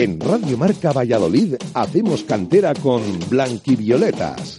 En Radio Marca Valladolid hacemos cantera con Blanquivioletas.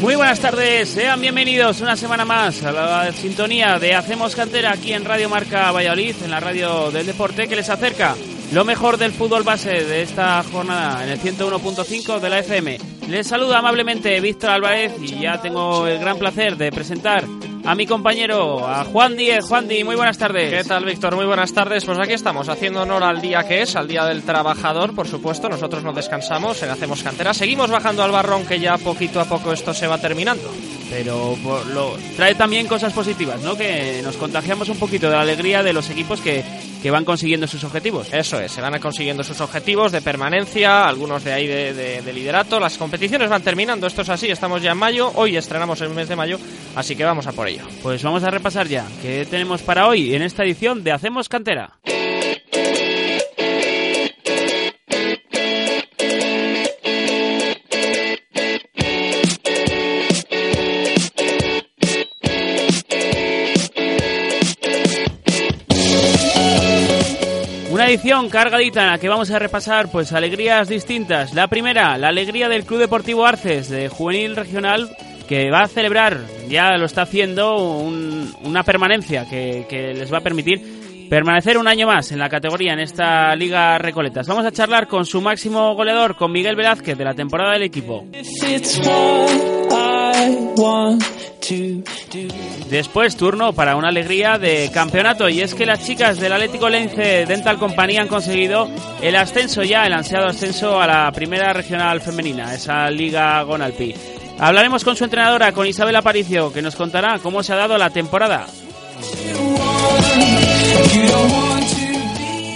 Muy buenas tardes, sean bienvenidos una semana más a la sintonía de Hacemos Cantera aquí en Radio Marca Valladolid, en la radio del deporte que les acerca lo mejor del fútbol base de esta jornada en el 101.5 de la FM. Les saluda amablemente Víctor Álvarez y ya tengo el gran placer de presentar a mi compañero, a Juan Díez. Juan Díez, muy buenas tardes. ¿Qué tal, Víctor? Muy buenas tardes. Pues aquí estamos, haciendo honor al día que es, al Día del Trabajador, por supuesto. Nosotros no descansamos, en Hacemos Cantera. Seguimos bajando al barrón, que ya poquito a poco esto se va terminando. Pero lo, trae también cosas positivas, ¿no? Que nos contagiamos un poquito de la alegría de los equipos que, que van consiguiendo sus objetivos. Eso es, se van consiguiendo sus objetivos de permanencia, algunos de ahí de, de liderato. Las competiciones van terminando, esto es así, estamos ya en mayo, hoy estrenamos el mes de mayo, así que vamos a por ello. Pues vamos a repasar ya qué tenemos para hoy en esta edición de Hacemos Cantera. Edición cargadita en la que vamos a repasar pues alegrías distintas. La primera, la alegría del Club Deportivo Arces de Juvenil Regional que va a celebrar, ya lo está haciendo, una permanencia que, que, les va a permitir permanecer un año más en la categoría en esta Liga Recoletas. Vamos a charlar con su máximo goleador, con Miguel Velázquez de la temporada del equipo. Después turno para una alegría de campeonato y es que las chicas del Atlético Lence Dental Company han conseguido el ascenso ya, el ansiado ascenso a la primera regional femenina, esa Liga Gonalpi. Hablaremos con su entrenadora, con Isabel Aparicio, que nos contará cómo se ha dado la temporada.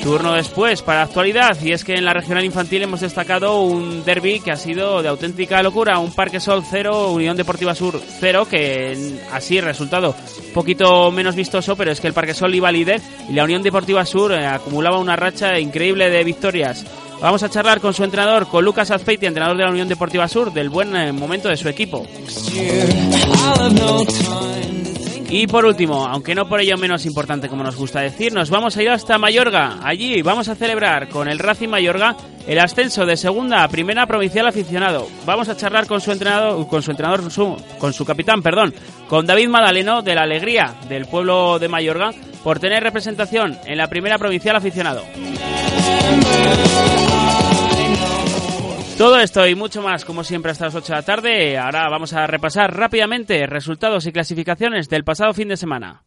Turno después para actualidad y es que en la regional infantil hemos destacado un derby que ha sido de auténtica locura, un Parque Sol 0, Unión Deportiva Sur 0, que así resultado poquito menos vistoso, pero es que el Parque Sol iba líder y la Unión Deportiva Sur eh, acumulaba una racha increíble de victorias. Vamos a charlar con su entrenador, con Lucas Azpeiti, entrenador de la Unión Deportiva Sur, del buen eh, momento de su equipo. Y por último, aunque no por ello menos importante como nos gusta decir, nos vamos a ir hasta Mayorga. Allí vamos a celebrar con el Racing Mayorga el ascenso de segunda a primera provincial aficionado. Vamos a charlar con su entrenador, con su entrenador, con su capitán, perdón, con David Madaleno de la Alegría del pueblo de Mayorga por tener representación en la primera provincial aficionado. Todo esto y mucho más, como siempre, hasta las 8 de la tarde. Ahora vamos a repasar rápidamente resultados y clasificaciones del pasado fin de semana.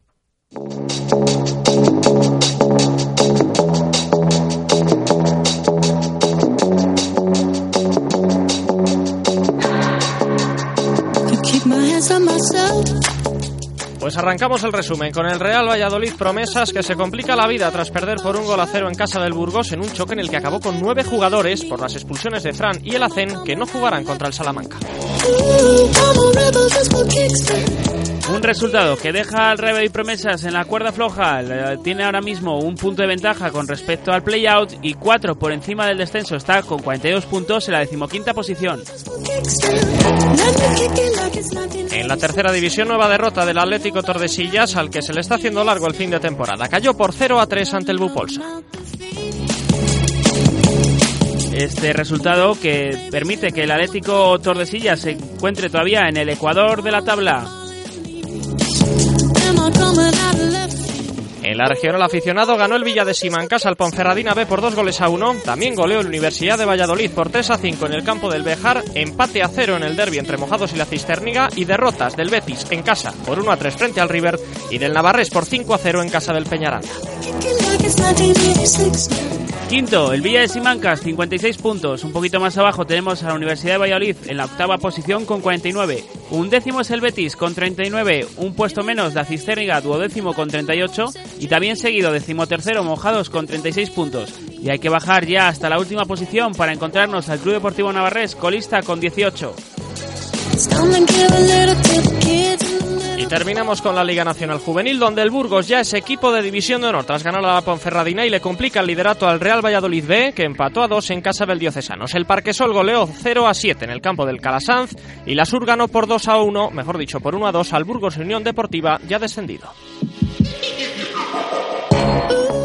Pues arrancamos el resumen con el Real Valladolid Promesas que se complica la vida tras perder por un gol a cero en casa del Burgos en un choque en el que acabó con nueve jugadores por las expulsiones de Fran y el Acen que no jugarán contra el Salamanca. Un resultado que deja al y Promesas en la cuerda floja. Tiene ahora mismo un punto de ventaja con respecto al playout y cuatro por encima del descenso. Está con 42 puntos en la decimoquinta posición. En la tercera división, nueva derrota del Atlético Tordesillas, al que se le está haciendo largo el fin de temporada. Cayó por 0 a 3 ante el Bupolsa. Este resultado que permite que el Atlético Tordesillas se encuentre todavía en el ecuador de la tabla. En la regional aficionado ganó el Villa de Simancas al Ponferradina B por dos goles a uno. También goleó la Universidad de Valladolid por 3 a 5 en el campo del Bejar. Empate a cero en el derby entre Mojados y la Cisterniga. Y derrotas del Betis en casa por 1 a 3 frente al River. Y del Navarrés por 5 a 0 en casa del Peñaranda. Quinto, el Villa de Simancas, 56 puntos. Un poquito más abajo tenemos a la Universidad de Valladolid en la octava posición con 49. Un décimo es el Betis con 39. Un puesto menos la Cisterniga, duodécimo con 38. Y también seguido decimotercero Mojados con 36 puntos. Y hay que bajar ya hasta la última posición para encontrarnos al Club Deportivo Navarrés, colista con 18. Y terminamos con la Liga Nacional Juvenil, donde el Burgos ya es equipo de división de honor tras ganar a la Ponferradina y le complica el liderato al Real Valladolid B, que empató a dos en casa del Diocesanos. El Parquesol goleó 0 a 7 en el campo del Calasanz y la Sur ganó por 2 a 1, mejor dicho, por 1 a 2 al Burgos Unión Deportiva, ya descendido.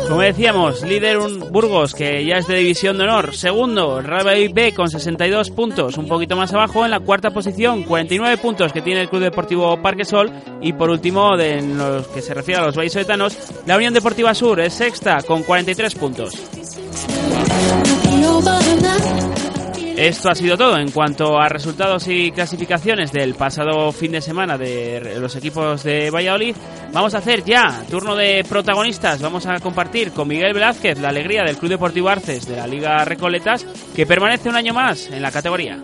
Como decíamos, líder un Burgos que ya es de división de honor. Segundo, Real B con 62 puntos, un poquito más abajo. En la cuarta posición, 49 puntos que tiene el Club Deportivo Parque Sol. Y por último, de, en lo que se refiere a los vallisoletanos, la Unión Deportiva Sur es sexta con 43 puntos. Esto ha sido todo en cuanto a resultados y clasificaciones del pasado fin de semana de los equipos de Valladolid. Vamos a hacer ya turno de protagonistas. Vamos a compartir con Miguel Velázquez la alegría del Club Deportivo Arces de la Liga Recoletas, que permanece un año más en la categoría.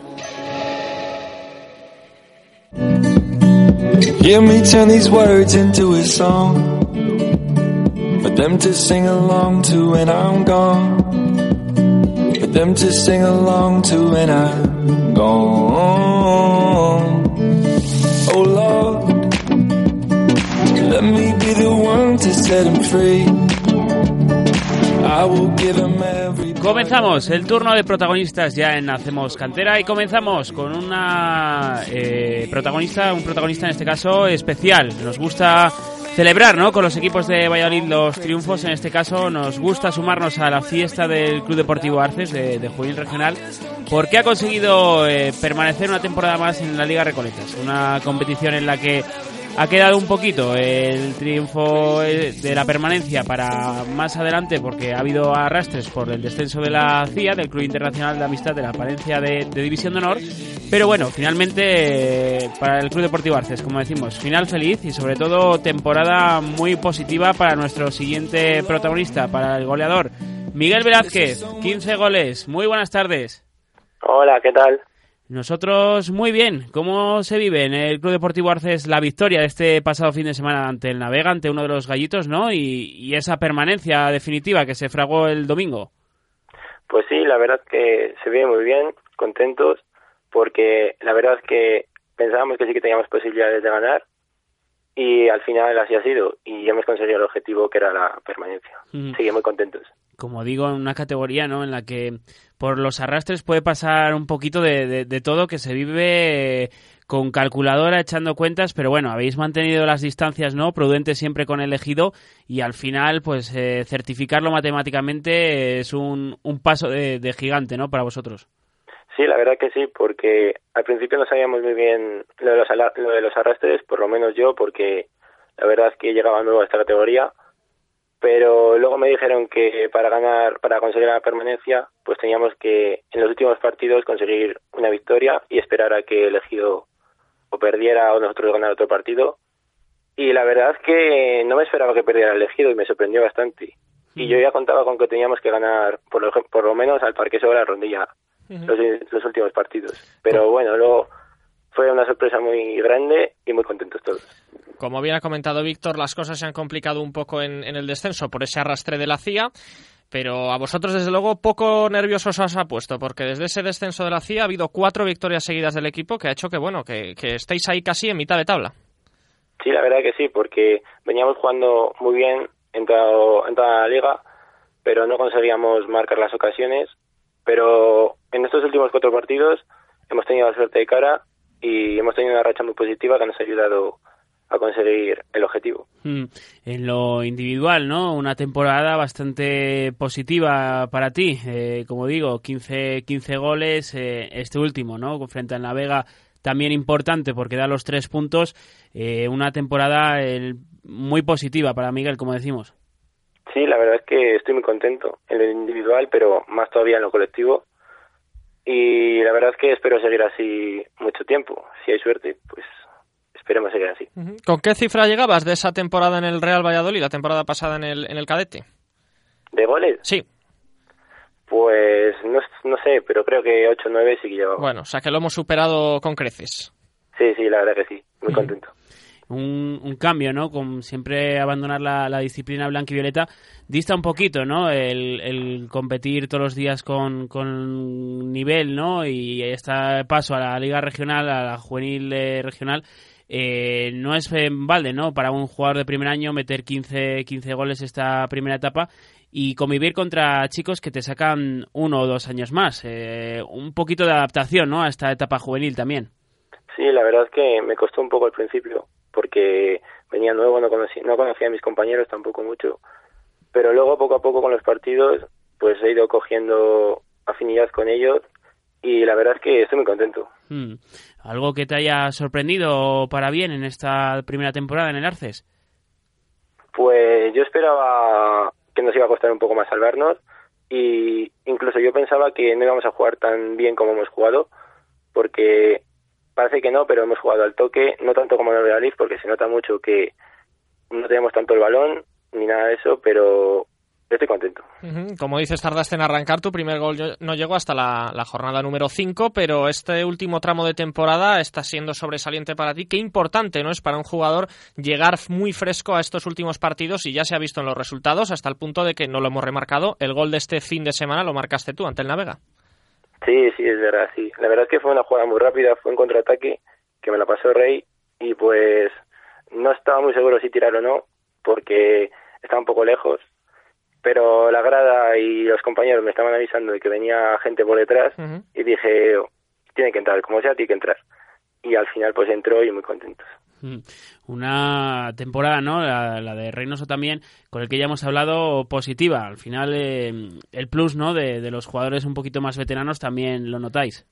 Oh Lord, let me be the one to set them free. I will give them Comenzamos el turno de protagonistas ya en Hacemos Cantera y comenzamos con una eh, protagonista, un protagonista en este caso especial. Nos gusta celebrar ¿no? con los equipos de Valladolid los triunfos. En este caso nos gusta sumarnos a la fiesta del Club Deportivo Arces de, de Juvenil Regional porque ha conseguido eh, permanecer una temporada más en la Liga Recoletas. Una competición en la que ha quedado un poquito el triunfo eh, de la permanencia para más adelante porque ha habido arrastres por el descenso de la CIA, del Club Internacional de Amistad de la Apariencia de, División de Honor. Pero bueno, finalmente eh, para el Club Deportivo Arces, como decimos, final feliz y sobre todo temporada muy positiva para nuestro siguiente protagonista, para el goleador Miguel Velázquez, 15 goles. Muy buenas tardes. Hola, ¿qué tal? Nosotros muy bien. ¿Cómo se vive en el Club Deportivo Arces la victoria de este pasado fin de semana ante el Navega, ante uno de los gallitos, ¿no? Y, esa permanencia definitiva que se fragó el domingo. Pues sí, la verdad que se vive muy bien, contentos, porque la verdad que pensábamos que sí que teníamos posibilidades de ganar y al final así ha sido y hemos conseguido el objetivo que era la permanencia. Seguimos muy contentos como digo, en una categoría ¿no? en la que por los arrastres puede pasar un poquito de, de, todo, que se vive con calculadora echando cuentas, pero bueno, habéis mantenido las distancias, ¿no? Prudente siempre con el elegido y al final, pues eh, certificarlo matemáticamente es un, un paso de, gigante, ¿no? Para vosotros. Sí, la verdad que sí, porque al principio no sabíamos muy bien lo de los, lo de los arrastres, por lo menos yo, porque la verdad es que llegaba nuevo a esta categoría pero luego me dijeron que para ganar, para conseguir la permanencia, pues teníamos que en los últimos partidos conseguir una victoria y esperar a que el elegido o perdiera o nosotros ganar otro partido. Y la verdad es que no me esperaba que perdiera el elegido y me sorprendió bastante. Y yo ya contaba con que teníamos que ganar por lo, por lo menos al Parque sobre la rondilla los, los últimos partidos. Pero bueno, luego fue una sorpresa muy grande y muy contentos todos. Como bien ha comentado Víctor, las cosas se han complicado un poco en, el descenso por ese arrastre de la CIA, pero a vosotros desde luego poco nerviosos os ha puesto, porque desde ese descenso de la CIA ha habido cuatro victorias seguidas del equipo que ha hecho que bueno que, estéis ahí casi en mitad de tabla. Sí, la verdad que sí, porque veníamos jugando muy bien en toda, en toda la liga, pero no conseguíamos marcar las ocasiones. Pero en estos últimos cuatro partidos hemos tenido la suerte de cara y hemos tenido una racha muy positiva que nos ha ayudado a conseguir el objetivo. Hmm. En lo individual, ¿no? Una temporada bastante positiva para ti. Eh, como digo, 15, 15 goles, eh, este último, ¿no? Frente al Navega, también importante porque da los tres puntos. Eh, una temporada muy positiva para Miguel, como decimos. Sí, la verdad es que estoy muy contento en lo individual, pero más todavía en lo colectivo y la verdad es que espero seguir así mucho tiempo. Si hay suerte, pues esperemos seguir así. ¿Con qué cifra llegabas de esa temporada en el Real Valladolid, la temporada pasada en el, en el cadete? ¿De goles? Sí. Pues no, no sé, pero creo que 8 o 9 sí que llevaba. Bueno, o sea que lo hemos superado con creces. Sí, sí, la verdad que sí. Muy contento un, cambio, ¿no? Con siempre abandonar la, disciplina blanca y violeta, dista un poquito, ¿no? El, competir todos los días con, con nivel, ¿no? Y este paso a la liga regional, a la juvenil regional, eh, no es en balde, ¿no? Para un jugador de primer año meter 15, 15 goles esta primera etapa y convivir contra chicos que te sacan uno o dos años más. Eh, un poquito de adaptación, ¿no? A esta etapa juvenil también. Sí, la verdad es que me costó un poco al principio porque venía nuevo, no conocía, no conocía a mis compañeros tampoco mucho, pero luego poco a poco con los partidos pues he ido cogiendo afinidad con ellos y la verdad es que estoy muy contento. Hmm. ¿Algo que te haya sorprendido para bien en esta primera temporada en el Arces? Pues yo esperaba que nos iba a costar un poco más salvarnos y incluso yo pensaba que no íbamos a jugar tan bien como hemos jugado porque parece que no, pero hemos jugado al toque, no tanto como en el Real porque se nota mucho que no tenemos tanto el balón ni nada de eso, pero estoy contento. Como dices, tardaste en arrancar, tu primer gol no llegó hasta la, jornada número 5, pero este último tramo de temporada está siendo sobresaliente para ti. Qué importante no es para un jugador llegar muy fresco a estos últimos partidos y ya se ha visto en los resultados hasta el punto de que no lo hemos remarcado. El gol de este fin de semana lo marcaste tú ante el Navega. Sí, sí, es verdad, sí. La verdad es que fue una jugada muy rápida, fue un contraataque que me la pasó Rey y pues no estaba muy seguro si tirar o no porque estaba un poco lejos pero la grada y los compañeros me estaban avisando de que venía gente por detrás y dije, tiene que entrar, como sea, tiene que entrar. Y al final pues entró y muy contentos. Una temporada, ¿no? La, de Reynoso también, con el que ya hemos hablado, positiva. Al final, eh, el plus, ¿no? De, los jugadores un poquito más veteranos también lo notáis.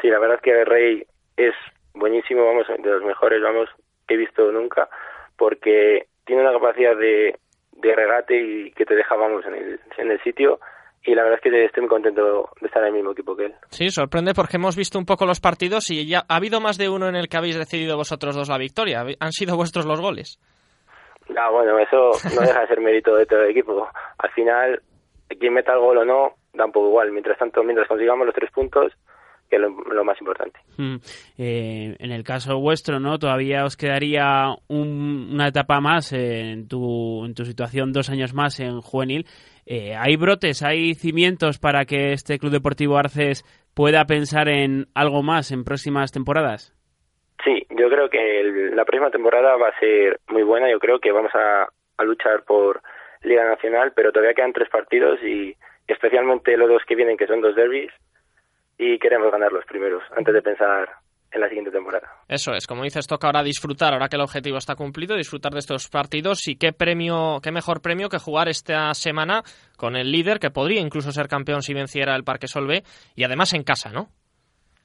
Sí, la verdad es que Rey es buenísimo, vamos, de los mejores, vamos, que he visto nunca, porque tiene una capacidad de, de regate y que te dejábamos en el, en el sitio y la verdad es que estoy muy contento de estar en el mismo equipo que él. Sí, sorprende porque hemos visto un poco los partidos y ya ha habido más de uno en el que habéis decidido vosotros dos la victoria. Han sido vuestros los goles. Ah, bueno, eso no deja de ser mérito de todo el equipo. Al final, quien meta el gol o no, da un poco igual. Mientras tanto, mientras consigamos los tres puntos, que es lo, más importante. Hmm. Eh, en el caso vuestro, ¿no? Todavía os quedaría una etapa más en tu, en tu situación, dos años más en juvenil. Eh, ¿Hay brotes, hay cimientos para que este Club Deportivo Arces pueda pensar en algo más en próximas temporadas? Sí, yo creo que la próxima temporada va a ser muy buena. Yo creo que vamos a, a luchar por Liga Nacional, pero todavía quedan tres partidos y especialmente los dos que vienen, que son dos derbis, y queremos ganar los primeros antes de pensar en la siguiente temporada. Eso es, como dices, toca ahora disfrutar, ahora que el objetivo está cumplido, disfrutar de estos partidos y qué premio, qué mejor premio que jugar esta semana con el líder que podría incluso ser campeón si venciera el Parque Solve y además en casa, ¿no?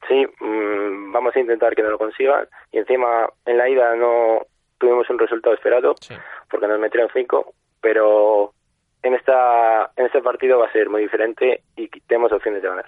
Sí, mm, vamos a intentar que no lo consigan y encima en la ida no tuvimos un resultado esperado porque nos metieron cinco, pero en esta en este partido va a ser muy diferente y tenemos opciones de ganar.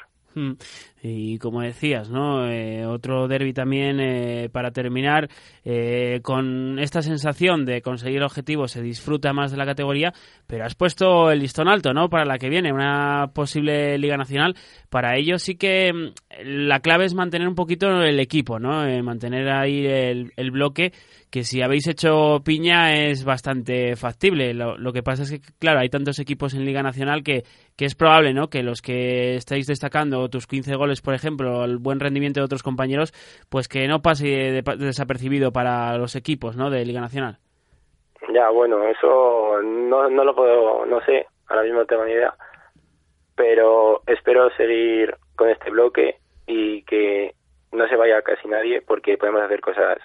Y como decías, ¿no? Eh, otro derby también eh, para terminar eh, con esta sensación de conseguir el objetivo se disfruta más de la categoría, pero has puesto el listón alto, ¿no? Para la que viene, una posible Liga Nacional. Para ello sí que mm, la clave es mantener un poquito el equipo, ¿no? mantener ahí el, el bloque que si habéis hecho piña es bastante factible. Lo, que pasa es que, claro, hay tantos equipos en Liga Nacional que, que es probable, ¿no? Que los que estáis destacando tus 15 goles, por ejemplo, el buen rendimiento de otros compañeros, pues que no pase desapercibido para los equipos, ¿no? De Liga Nacional. Ya, bueno, eso no, no lo puedo, no sé, ahora mismo no tengo ni idea, pero espero seguir con este bloque y que no se vaya casi nadie porque podemos hacer cosas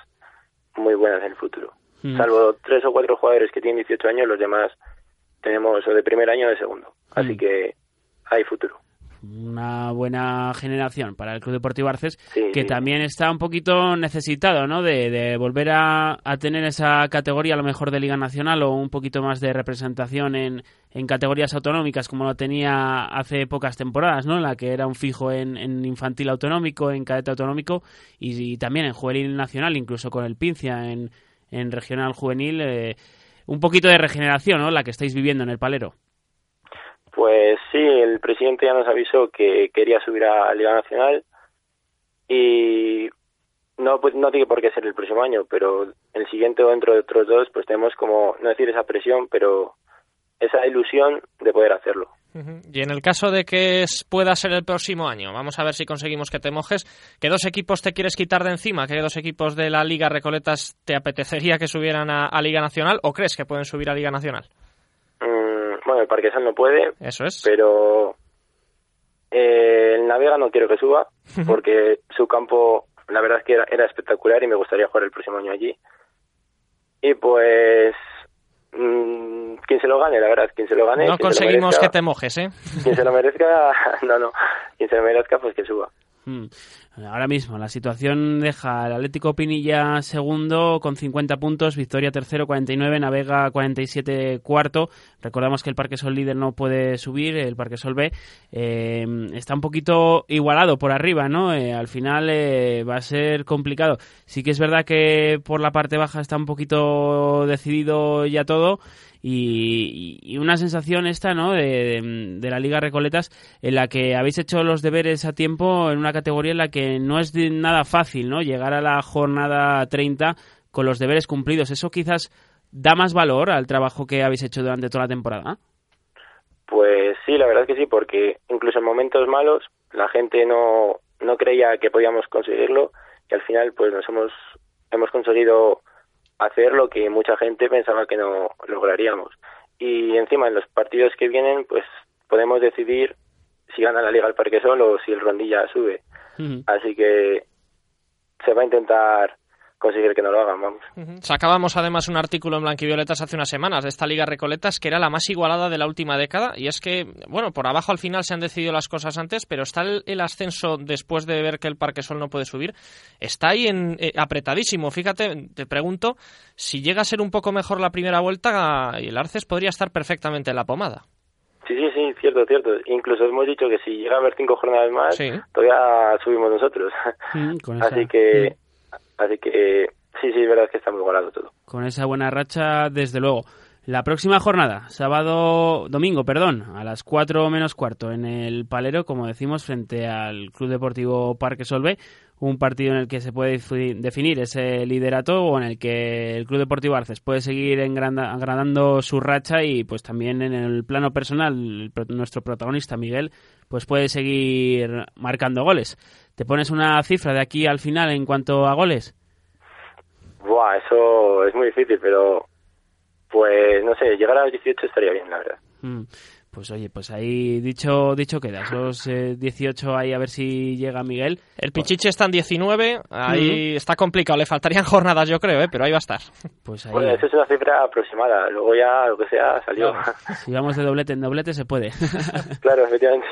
muy buenas en el futuro. Mm. Salvo tres o cuatro jugadores que tienen 18 años, los demás tenemos o de primer año o de segundo. Así mm. que hay futuro una buena generación para el Club Deportivo Arces, que también está un poquito necesitado, ¿no? De, volver a, tener esa categoría a lo mejor de Liga Nacional o un poquito más de representación en, en categorías autonómicas como lo tenía hace pocas temporadas, ¿no? En la que era un fijo en, infantil autonómico, en cadete autonómico y, también en juvenil nacional, incluso con el Pincia en, en regional juvenil. Eh, un poquito de regeneración, ¿no? La que estáis viviendo en el Palero. Pues sí, el presidente ya nos avisó que quería subir a Liga Nacional y no, pues, no tiene por qué ser el próximo año, pero el siguiente o dentro de otros dos, pues tenemos como, no decir esa presión, pero esa ilusión de poder hacerlo. Y en el caso de que pueda ser el próximo año, vamos a ver si conseguimos que te mojes, ¿qué dos equipos te quieres quitar de encima? ¿Qué dos equipos de la Liga Recoletas te apetecería que subieran a, Liga Nacional o crees que pueden subir a Liga Nacional? El Parquesal no puede. Eso es. Pero eh, el Navega no quiero que suba porque su campo, la verdad es que era espectacular y me gustaría jugar el próximo año allí. Y pues Mm, quien se lo gane, la verdad, quien se lo gane. No conseguimos que te mojes, ¿eh? Quien se lo merezca, no, no, quien se lo merezca, pues que suba. Hmm. Ahora mismo la situación deja al Atlético Pinilla segundo con 50 puntos, Victoria tercero 49, Navega 47 cuarto. Recordamos que el Parque Sol líder no puede subir, el Parque Sol B eh, está un poquito igualado por arriba, ¿no? Eh, al final eh, va a ser complicado. Sí que es verdad que por la parte baja está un poquito decidido ya todo y, una sensación esta, ¿no? De, la Liga Recoletas en la que habéis hecho los deberes a tiempo en una categoría en la que no es nada fácil, ¿no? Llegar a la jornada 30 con los deberes cumplidos. Eso quizás da más valor al trabajo que habéis hecho durante toda la temporada. Pues sí, la verdad es que sí, porque incluso en momentos malos la gente no, no creía que podíamos conseguirlo y al final pues nos hemos hemos conseguido hacer lo que mucha gente pensaba que no lograríamos. Y encima en los partidos que vienen, pues podemos decidir si gana la Liga el Parque Solo o si el Rondilla sube. Así que se va a intentar conseguir que no lo hagan, vamos. Sacábamos además un artículo en Blanquivioletas hace unas semanas de esta Liga Recoletas que era la más igualada de la última década y es que, bueno, por abajo al final se han decidido las cosas antes, pero está el, ascenso después de ver que el Parque Sol no puede subir, está ahí en, eh, apretadísimo. Fíjate, te pregunto, si llega a ser un poco mejor la primera vuelta, el Arces podría estar perfectamente en la pomada. Sí, sí, sí, cierto, cierto. Incluso hemos dicho que si llega a haber cinco jornadas más, todavía subimos nosotros. Mm, Así que... Mm. Así que sí, sí, es verdad que está muy igualado todo. Con esa buena racha, desde luego. La próxima jornada, sábado, domingo, perdón, a las 4 menos cuarto en el Palero, como decimos, frente al Club Deportivo Parque Solve, un partido en el que se puede definir ese liderato o en el que el Club Deportivo Arces puede seguir agrandando su racha y pues también en el plano personal nuestro protagonista Miguel pues puede seguir marcando goles. ¿Te pones una cifra de aquí al final en cuanto a goles? Buah, eso es muy difícil, pero pues no sé, llegar a los 18 estaría bien, la verdad. Mm. Pues oye, pues ahí dicho dicho queda, esos 18 ahí a ver si llega Miguel. El Pichiche está en 19, ahí está complicado, le faltarían jornadas yo creo, ¿eh? pero ahí va a estar. Pues ahí... Bueno, eso es una cifra aproximada, luego ya lo que sea salió. Si vamos de doblete en doblete se puede. claro, efectivamente.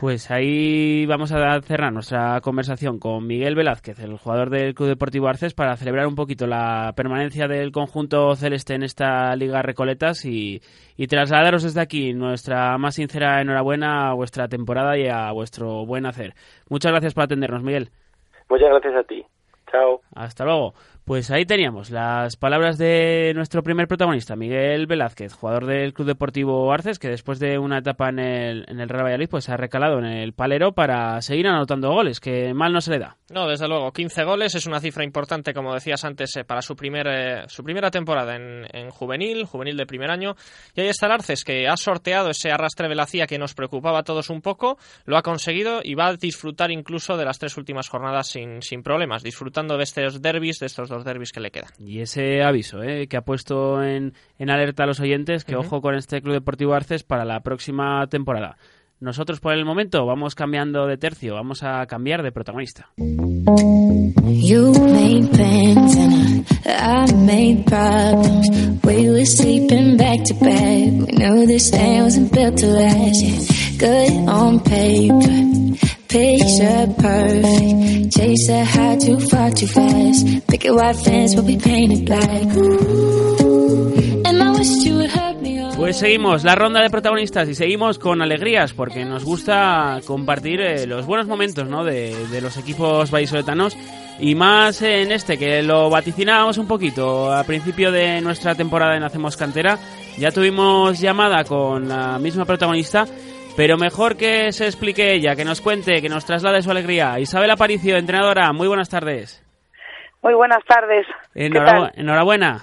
Pues ahí vamos a cerrar nuestra conversación con Miguel Velázquez, el jugador del Club Deportivo Arces, para celebrar un poquito la permanencia del conjunto celeste en esta Liga Recoletas y, y trasladaros desde aquí nuestra más sincera enhorabuena a vuestra temporada y a vuestro buen hacer. Muchas gracias por atendernos, Miguel. Muchas gracias a ti. Chao. Hasta luego. Pues ahí teníamos las palabras de nuestro primer protagonista, Miguel Velázquez, jugador del Club Deportivo Arces, que después de una etapa en el, en el Real Valladolid, pues ha recalado en el palero para seguir anotando goles, que mal no se le da. No, desde luego, 15 goles es una cifra importante, como decías antes, eh, para su, primer, eh, su primera temporada en, en, juvenil, juvenil de primer año. Y ahí está el Arces, que ha sorteado ese arrastre velacía que nos preocupaba a todos un poco, lo ha conseguido y va a disfrutar incluso de las tres últimas jornadas sin, sin problemas, disfrutando de estos derbis, de estos los derbis que le quedan. Y ese aviso ¿eh? que ha puesto en, en, alerta a los oyentes, que ojo con este Club Deportivo Arces para la próxima temporada. Nosotros por el momento vamos cambiando de tercio, vamos a cambiar de protagonista. You made plans and I, made problems. We were sleeping back to back. We knew this day wasn't built to last. Yeah. Good on paper. Pues seguimos la ronda de protagonistas y seguimos con alegrías porque nos gusta compartir eh, los buenos momentos ¿no? de, de los equipos vallisoletanos y más en este que lo vaticinábamos un poquito a principio de nuestra temporada en Hacemos Cantera. Ya tuvimos llamada con la misma protagonista pero mejor que se explique ella, que nos cuente, que nos traslade su alegría. Isabel Aparicio, entrenadora, muy buenas tardes. Muy buenas tardes. enhorabuena.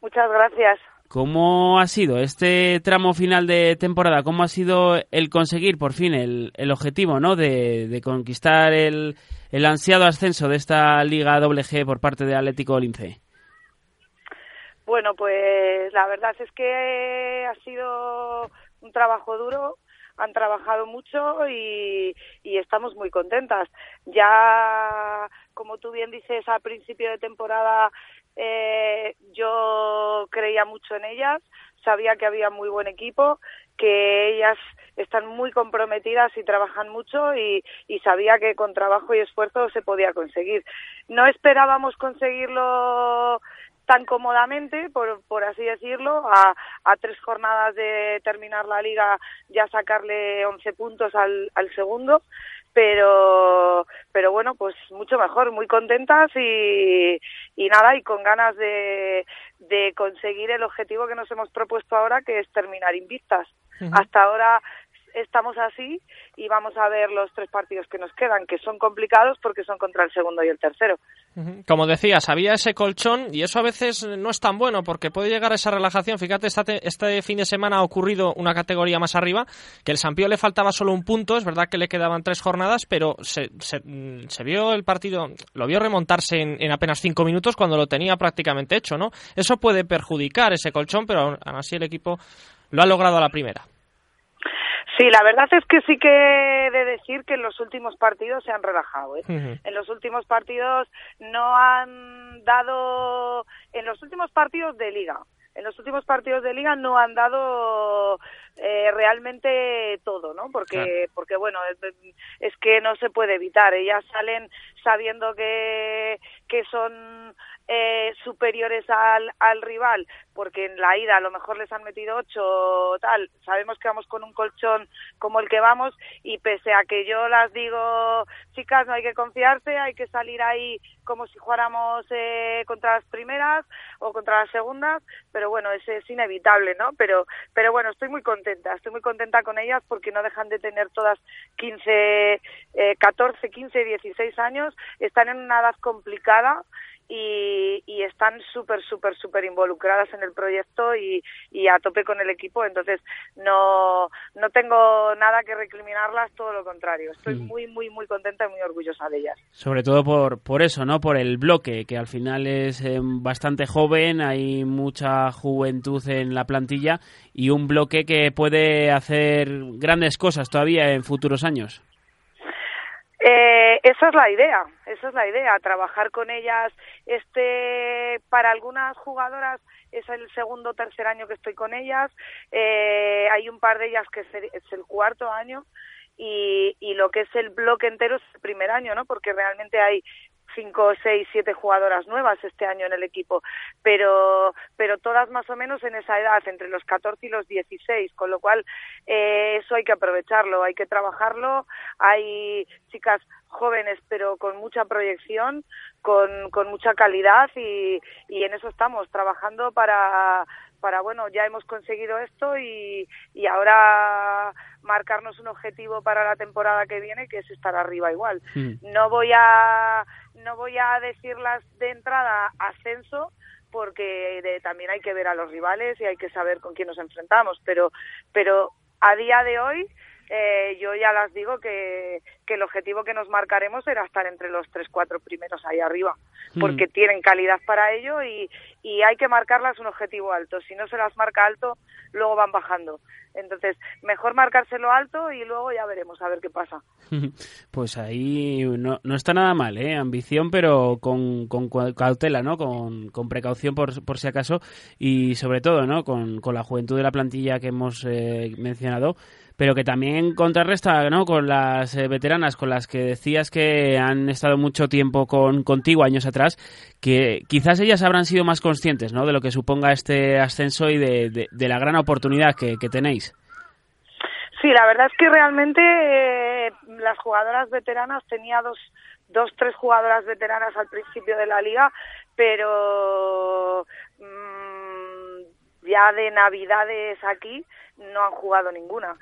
Muchas gracias. ¿Cómo ha sido este tramo final de temporada? ¿Cómo ha sido el conseguir por fin el, el objetivo ¿no? de, conquistar el, el, ansiado ascenso de esta Liga WG por parte de Atlético Lince? Bueno, pues la verdad es que ha sido un trabajo duro, han trabajado mucho y, y, estamos muy contentas. Ya, como tú bien dices, al principio de temporada eh, yo creía mucho en ellas, sabía que había muy buen equipo, que ellas están muy comprometidas y trabajan mucho y, y, sabía que con trabajo y esfuerzo se podía conseguir. No esperábamos conseguirlo tan cómodamente, por, por así decirlo, a, a tres jornadas de terminar la liga ya sacarle 11 puntos al, al segundo, pero pero bueno pues mucho mejor muy contentas y, y nada y con ganas de, de conseguir el objetivo que nos hemos propuesto ahora que es terminar invictas hasta ahora estamos así y vamos a ver los tres partidos que nos quedan, que son complicados porque son contra el segundo y el tercero. Como decías, había ese colchón y eso a veces no es tan bueno porque puede llegar a esa relajación. Fíjate, este fin de semana ha ocurrido una categoría más arriba, que el Sampío le faltaba solo un punto, es verdad que le quedaban tres jornadas, pero se, se, vio el partido, lo vio remontarse en, en, apenas cinco minutos cuando lo tenía prácticamente hecho, ¿no? Eso puede perjudicar ese colchón, pero aún así el equipo lo ha logrado a la primera. Sí, la verdad es que sí que he de decir que en los últimos partidos se han relajado. ¿eh? En los últimos partidos no han dado, en los últimos partidos de liga, en los últimos partidos de liga no han dado eh, realmente todo, ¿no? Porque, porque bueno, es, es, que no se puede evitar. Ellas salen sabiendo que, que son eh, superiores al, al rival, porque en la ida a lo mejor les han metido ocho tal, sabemos que vamos con un colchón como el que vamos y pese a que yo las digo, chicas, no hay que confiarse, hay que salir ahí como si jugáramos eh, contra las primeras o contra las segundas, pero bueno, es, es inevitable, ¿no? Pero, pero bueno, estoy muy contenta, estoy muy contenta con ellas porque no dejan de tener todas 15, eh, 14, 15, 16 años, están en una edad complicada, y, y están súper, súper, súper involucradas en el proyecto y, y, a tope con el equipo. Entonces, no, no tengo nada que recriminarlas, todo lo contrario. Estoy mm. muy, muy, muy contenta y muy orgullosa de ellas. Sobre todo por, por eso, ¿no? Por el bloque, que al final es eh, bastante joven, hay mucha juventud en la plantilla y un bloque que puede hacer grandes cosas todavía en futuros años. Eh, esa es la idea, esa es la idea, trabajar con ellas. Este, para algunas jugadoras es el segundo o tercer año que estoy con ellas. Eh, hay un par de ellas que es el cuarto año y, y lo que es el bloque entero es el primer año, ¿no? Porque realmente hay cinco, seis, siete jugadoras nuevas este año en el equipo, pero, pero todas más o menos en esa edad, entre los 14 y los 16, con lo cual eh, eso hay que aprovecharlo, hay que trabajarlo, hay chicas jóvenes pero con mucha proyección, con, con mucha calidad y, y en eso estamos, trabajando para, para bueno, ya hemos conseguido esto y, y ahora marcarnos un objetivo para la temporada que viene que es estar arriba igual. Mm. No voy a no voy a decirlas de entrada ascenso porque también hay que ver a los rivales y hay que saber con quién nos enfrentamos, pero pero a día de hoy eh, yo ya las digo que, que, el objetivo que nos marcaremos era estar entre los tres, cuatro primeros ahí arriba, hmm. porque tienen calidad para ello y, y hay que marcarlas un objetivo alto. Si no se las marca alto, luego van bajando. Entonces, mejor marcárselo alto y luego ya veremos a ver qué pasa. Pues ahí no, no está nada mal, ¿eh? Ambición, pero con, con cautela, ¿no? Con, con precaución por, por, si acaso y sobre todo, ¿no? Con, con la juventud de la plantilla que hemos eh, mencionado pero que también contrarresta ¿no? con las eh, veteranas con las que decías que han estado mucho tiempo con, contigo años atrás, que quizás ellas habrán sido más conscientes ¿no? de lo que suponga este ascenso y de, la gran oportunidad que, que, tenéis. Sí, la verdad es que realmente eh, las jugadoras veteranas tenía dos, dos, tres jugadoras veteranas al principio de la liga, pero mmm, ya de navidades aquí no han jugado ninguna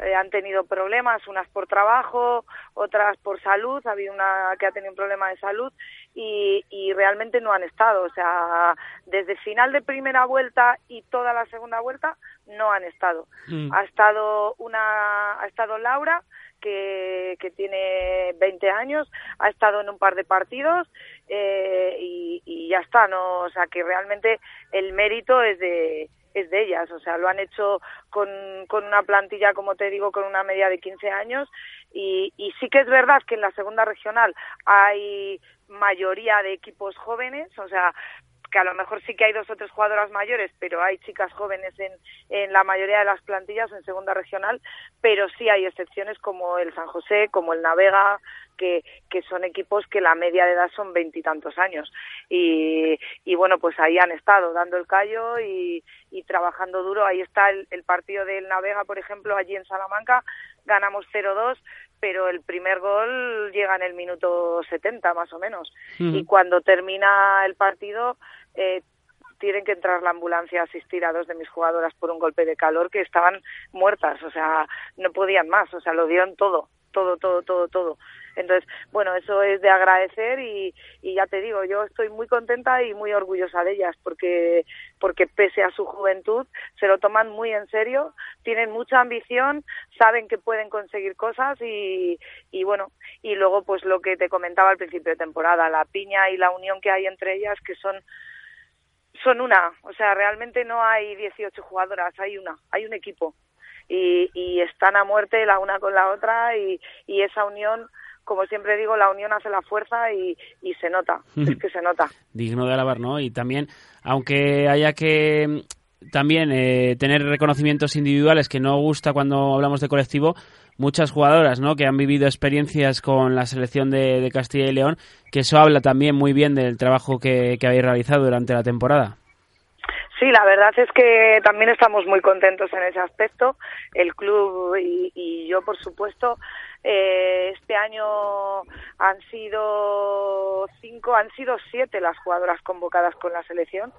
eh, han tenido problemas, unas por trabajo, otras por salud, ha habido una que ha tenido un problema de salud y, y realmente no han estado. O sea, desde final de primera vuelta y toda la segunda vuelta no han estado. Mm. Ha estado una, ha estado Laura, que, que tiene 20 años, ha estado en un par de partidos eh, y, y ya está, ¿no? O sea, que realmente el mérito es de es de ellas, o sea, lo han hecho con, con una plantilla, como te digo, con una media de 15 años y, y sí que es verdad que en la segunda regional hay mayoría de equipos jóvenes, o sea, que a lo mejor sí que hay dos o tres jugadoras mayores, pero hay chicas jóvenes en, en la mayoría de las plantillas en segunda regional, pero sí hay excepciones como el San José, como el Navega, que, que son equipos que la media de edad son veintitantos años. Y, y bueno, pues ahí han estado dando el callo y, y trabajando duro. Ahí está el, el partido del Navega, por ejemplo, allí en Salamanca, ganamos 0-2 pero el primer gol llega en el minuto 70 más o menos. Y cuando termina el partido, eh, tienen que entrar la ambulancia a asistir a dos de mis jugadoras por un golpe de calor que estaban muertas, o sea, no podían más, o sea, lo dieron todo, todo, todo, todo, todo. Entonces, bueno, eso es de agradecer y, y ya te digo, yo estoy muy contenta y muy orgullosa de ellas porque, porque pese a su juventud se lo toman muy en serio, tienen mucha ambición, saben que pueden conseguir cosas y, y bueno, y luego pues lo que te comentaba al principio de temporada, la piña y la unión que hay entre ellas que son son una, o sea, realmente no hay 18 jugadoras, hay una, hay un equipo y, y están a muerte la una con la otra y, y esa unión, como siempre digo, la unión hace la fuerza y, y se nota, es que se nota. digno de alabar, ¿no? Y también, aunque haya que mm, también eh, tener reconocimientos individuales que no gusta cuando hablamos de colectivo, muchas jugadoras, ¿no? Que han vivido experiencias con la selección de, Castilla y León, que eso habla también muy bien del trabajo que, que habéis realizado durante la temporada. Sí, la verdad es que también estamos muy contentos en ese aspecto, el club y, y yo, por supuesto. Eh, este año han sido cinco, han sido siete las jugadoras convocadas con la selección,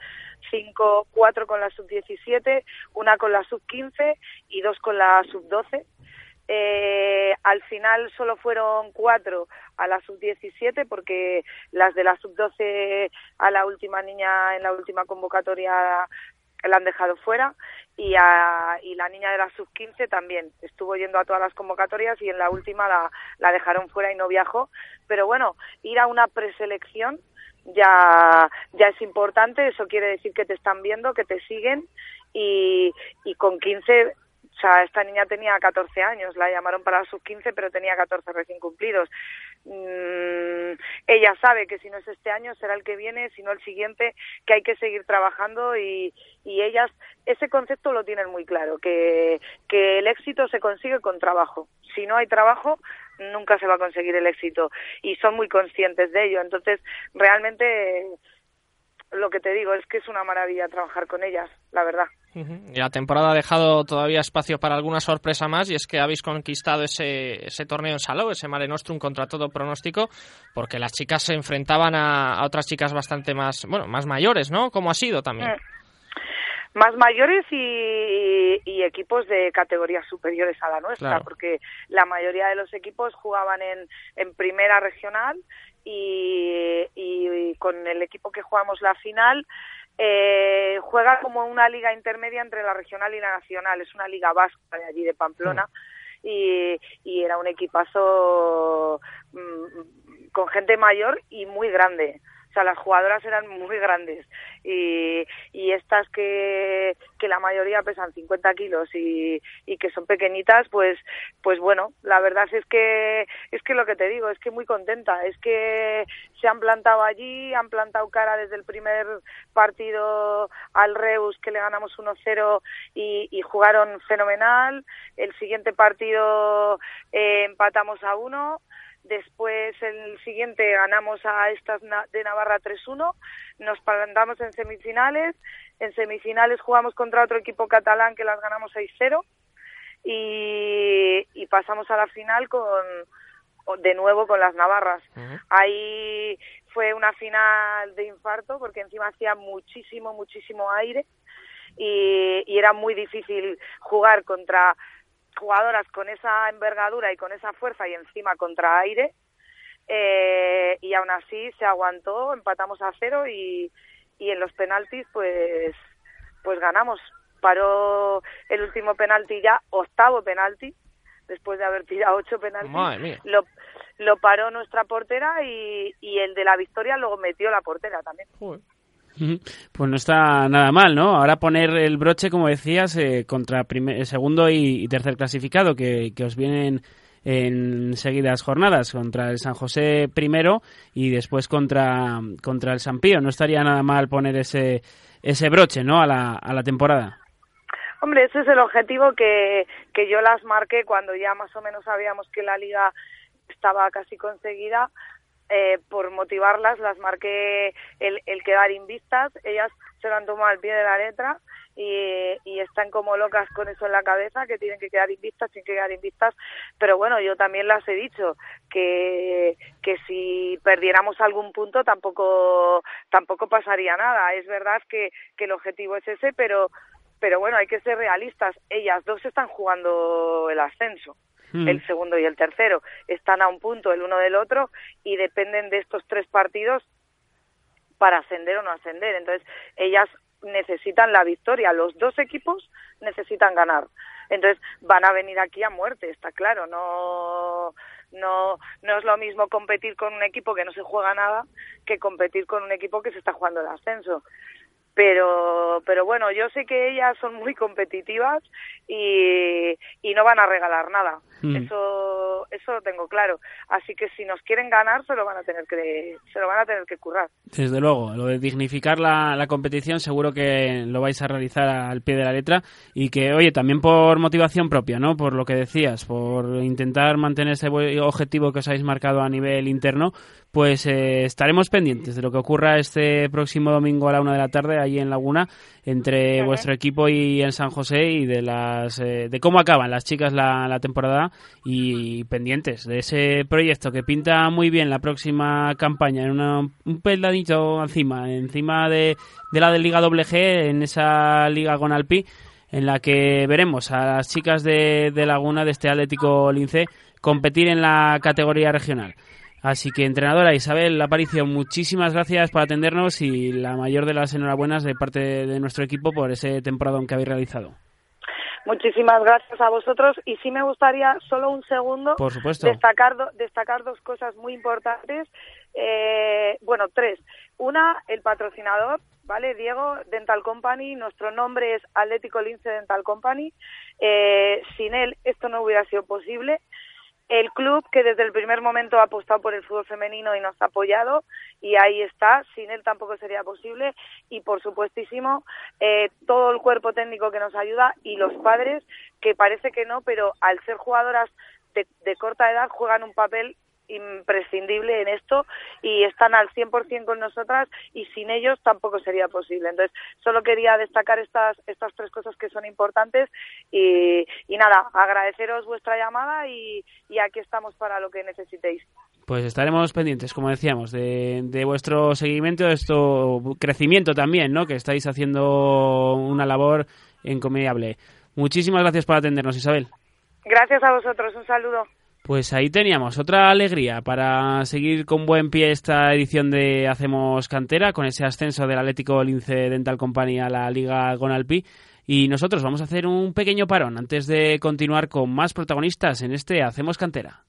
cinco, cuatro con la sub-17, una con la sub-15 y dos con la sub-12. Eh, al final solo fueron cuatro a la sub-17 porque las de la sub-12 a la última niña en la última convocatoria la han dejado fuera y, a, y la niña de la sub-15 también estuvo yendo a todas las convocatorias y en la última la, la dejaron fuera y no viajó. Pero bueno, ir a una preselección ya, ya es importante, eso quiere decir que te están viendo, que te siguen y, y con 15 o sea, esta niña tenía 14 años, la llamaron para la sub-15, pero tenía 14 recién cumplidos. Mm, ella sabe que si no es este año será el que viene, si no el siguiente, que hay que seguir trabajando y, y ellas ese concepto lo tienen muy claro, que, que el éxito se consigue con trabajo. Si no hay trabajo, nunca se va a conseguir el éxito y son muy conscientes de ello. Entonces, realmente lo que te digo es que es una maravilla trabajar con ellas, la verdad. Y la temporada ha dejado todavía espacio para alguna sorpresa más y es que habéis conquistado ese, ese torneo en Salou, ese Mare Nostrum contra todo pronóstico, porque las chicas se enfrentaban a, a otras chicas bastante más, bueno, más mayores, ¿no? ¿Cómo ha sido también? Mm. Más mayores y, y equipos de categorías superiores a la nuestra, Claro. porque la mayoría de los equipos jugaban en, en primera regional y, y con el equipo que jugamos la final eh, juega como una liga intermedia entre la regional y la nacional, es una liga vasca de allí de Pamplona. Y, y era un equipazo mm, con gente mayor y muy grande. O sea, las jugadoras eran muy grandes y, estas que, que la mayoría pesan 50 kilos y, y que son pequeñitas, pues, pues bueno, la verdad es que, es que lo que te digo, es que muy contenta, es que se han plantado allí, han plantado cara desde el primer partido al Reus que le ganamos 1-0 y, y jugaron fenomenal, el siguiente partido eh, empatamos a uno, Después, el siguiente, ganamos a estas de Navarra 3-1. Nos plantamos en semifinales. En semifinales jugamos contra otro equipo catalán que las ganamos 6-0. Y, y pasamos a la final con de nuevo con las Navarras. Ahí fue una final de infarto porque encima hacía muchísimo, muchísimo aire y, y era muy difícil jugar contra jugadoras con esa envergadura y con esa fuerza y encima contra aire. Eh, y aún así se aguantó, empatamos a cero y, y en los penaltis pues pues ganamos. Paró el último penalti ya, octavo penalti, después de haber tirado ocho penaltis. Lo, lo paró nuestra portera y, y el de la victoria lo metió la portera también. Pues no está nada mal, ¿no? Ahora poner el broche, como decías, eh, contra primer, segundo y, tercer clasificado, que, que, os vienen en seguidas jornadas, contra el San José primero y después contra, contra el San Pío. No estaría nada mal poner ese, ese broche, ¿no? A la, a la temporada. Hombre, ese es el objetivo que, que yo las marqué cuando ya más o menos sabíamos que la liga estaba casi conseguida eh, por motivarlas, las marqué el, el quedar invistas. Ellas se lo han tomado al pie de la letra y, están como locas con eso en la cabeza, que tienen que quedar invistas, tienen que quedar invistas. Pero bueno, yo también las he dicho que, que si perdiéramos algún punto tampoco, tampoco pasaría nada. Es verdad que, que el objetivo es ese, pero, pero bueno, hay que ser realistas. Ellas dos están jugando el ascenso. Mm. el segundo y el tercero. Están a un punto el uno del otro y dependen de estos tres partidos para ascender o no ascender. Entonces, ellas necesitan la victoria. Los dos equipos necesitan ganar. Entonces, van a venir aquí a muerte, está claro. No, no, no es lo mismo competir con un equipo que no se juega nada que competir con un equipo que se está jugando el ascenso pero pero bueno yo sé que ellas son muy competitivas y, y no van a regalar nada. Mm. eso eso lo tengo claro. Así que si nos quieren ganar se lo van a tener que se lo van a tener que currar. Desde luego lo de dignificar la, la competición seguro que lo vais a realizar al pie de la letra y que oye también por motivación propia no por lo que decías por intentar mantener ese objetivo que os habéis marcado a nivel interno pues eh, estaremos pendientes de lo que ocurra este próximo domingo a la una de la tarde allí en Laguna entre vuestro equipo y en San José y de las eh, de cómo acaban las chicas la, la, temporada y pendientes de ese proyecto que pinta muy bien la próxima campaña en un peladito encima encima de, de la de Liga WG en esa Liga con Alpi en la que veremos a las chicas de, de Laguna de este Atlético Lince competir en la categoría regional. Así que, entrenadora Isabel Aparicio, muchísimas gracias por atendernos y la mayor de las enhorabuenas de parte de nuestro equipo por ese temporada que habéis realizado. Muchísimas gracias a vosotros y sí me gustaría solo un segundo por supuesto. destacar destacar dos cosas muy importantes. Eh, bueno tres. Una el patrocinador vale Diego Dental Company nuestro nombre es Atlético Lince Dental Company. Eh, sin él esto no hubiera sido posible el club que desde el primer momento ha apostado por el fútbol femenino y nos ha apoyado y ahí está, sin él tampoco sería posible. Y por supuestísimo eh, todo el cuerpo técnico que nos ayuda y los padres que parece que no, pero al ser jugadoras de, de corta edad juegan un papel imprescindible en esto y están al 100% con nosotras y sin ellos tampoco sería posible. Entonces, solo quería destacar estas, estas tres cosas que son importantes y, y nada, agradeceros vuestra llamada y, y, aquí estamos para lo que necesitéis. Pues estaremos pendientes, como decíamos, de, de vuestro seguimiento, de esto crecimiento también, ¿no? Que estáis haciendo una labor encomiable. Muchísimas gracias por atendernos, Isabel. Gracias a vosotros, un saludo. Pues ahí teníamos otra alegría para seguir con buen pie esta edición de Hacemos Cantera con ese ascenso del Atlético Lince Dental Company a la Liga Gonalpi. Y nosotros vamos a hacer un pequeño parón antes de continuar con más protagonistas en este Hacemos Cantera.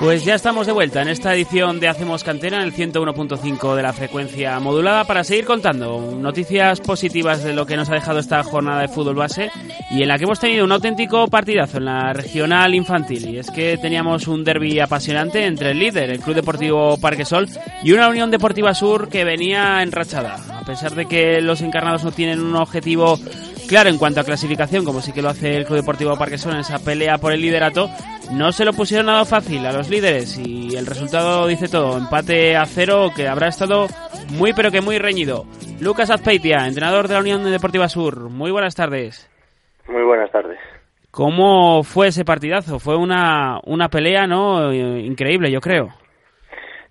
Pues ya estamos de vuelta en esta edición de Hacemos Cantera en el 101.5 de la frecuencia modulada para seguir contando noticias positivas de lo que nos ha dejado esta jornada de fútbol base y en la que hemos tenido un auténtico partidazo en la regional infantil y es que teníamos un derby apasionante entre el líder, el Club Deportivo Parquesol y una Unión Deportiva Sur que venía enrachada. A pesar de que los encarnados no tienen un objetivo Claro, en cuanto a clasificación, como sí que lo hace el Club Deportivo Parquesón en esa pelea por el liderato, no se lo pusieron nada fácil a los líderes y el resultado dice todo, empate a cero que habrá estado muy pero que muy reñido. Lucas Azpeitia, entrenador de la Unión Deportiva Sur, muy buenas tardes. Muy buenas tardes. ¿Cómo fue ese partidazo? Fue una, una pelea, ¿no? Increíble, yo creo.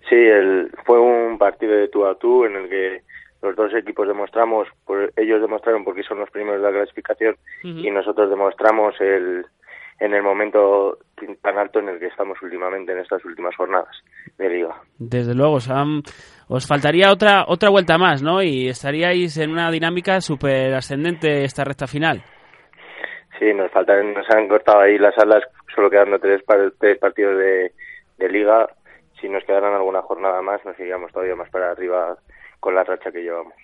Sí, el, fue un partido de tú a tú en el que los dos equipos demostramos, pues, ellos demostraron porque son los primeros de la clasificación y nosotros demostramos el, en el momento tan alto en el que estamos últimamente en estas últimas jornadas de liga. Desde luego, Sam, os faltaría otra otra vuelta más, ¿no? Y estaríais en una dinámica súper ascendente esta recta final. Sí, nos faltan, nos han cortado ahí las alas, solo quedando tres, tres partidos de, de liga. Si nos quedaran alguna jornada más, nos iríamos todavía más para arriba con la racha que llevamos.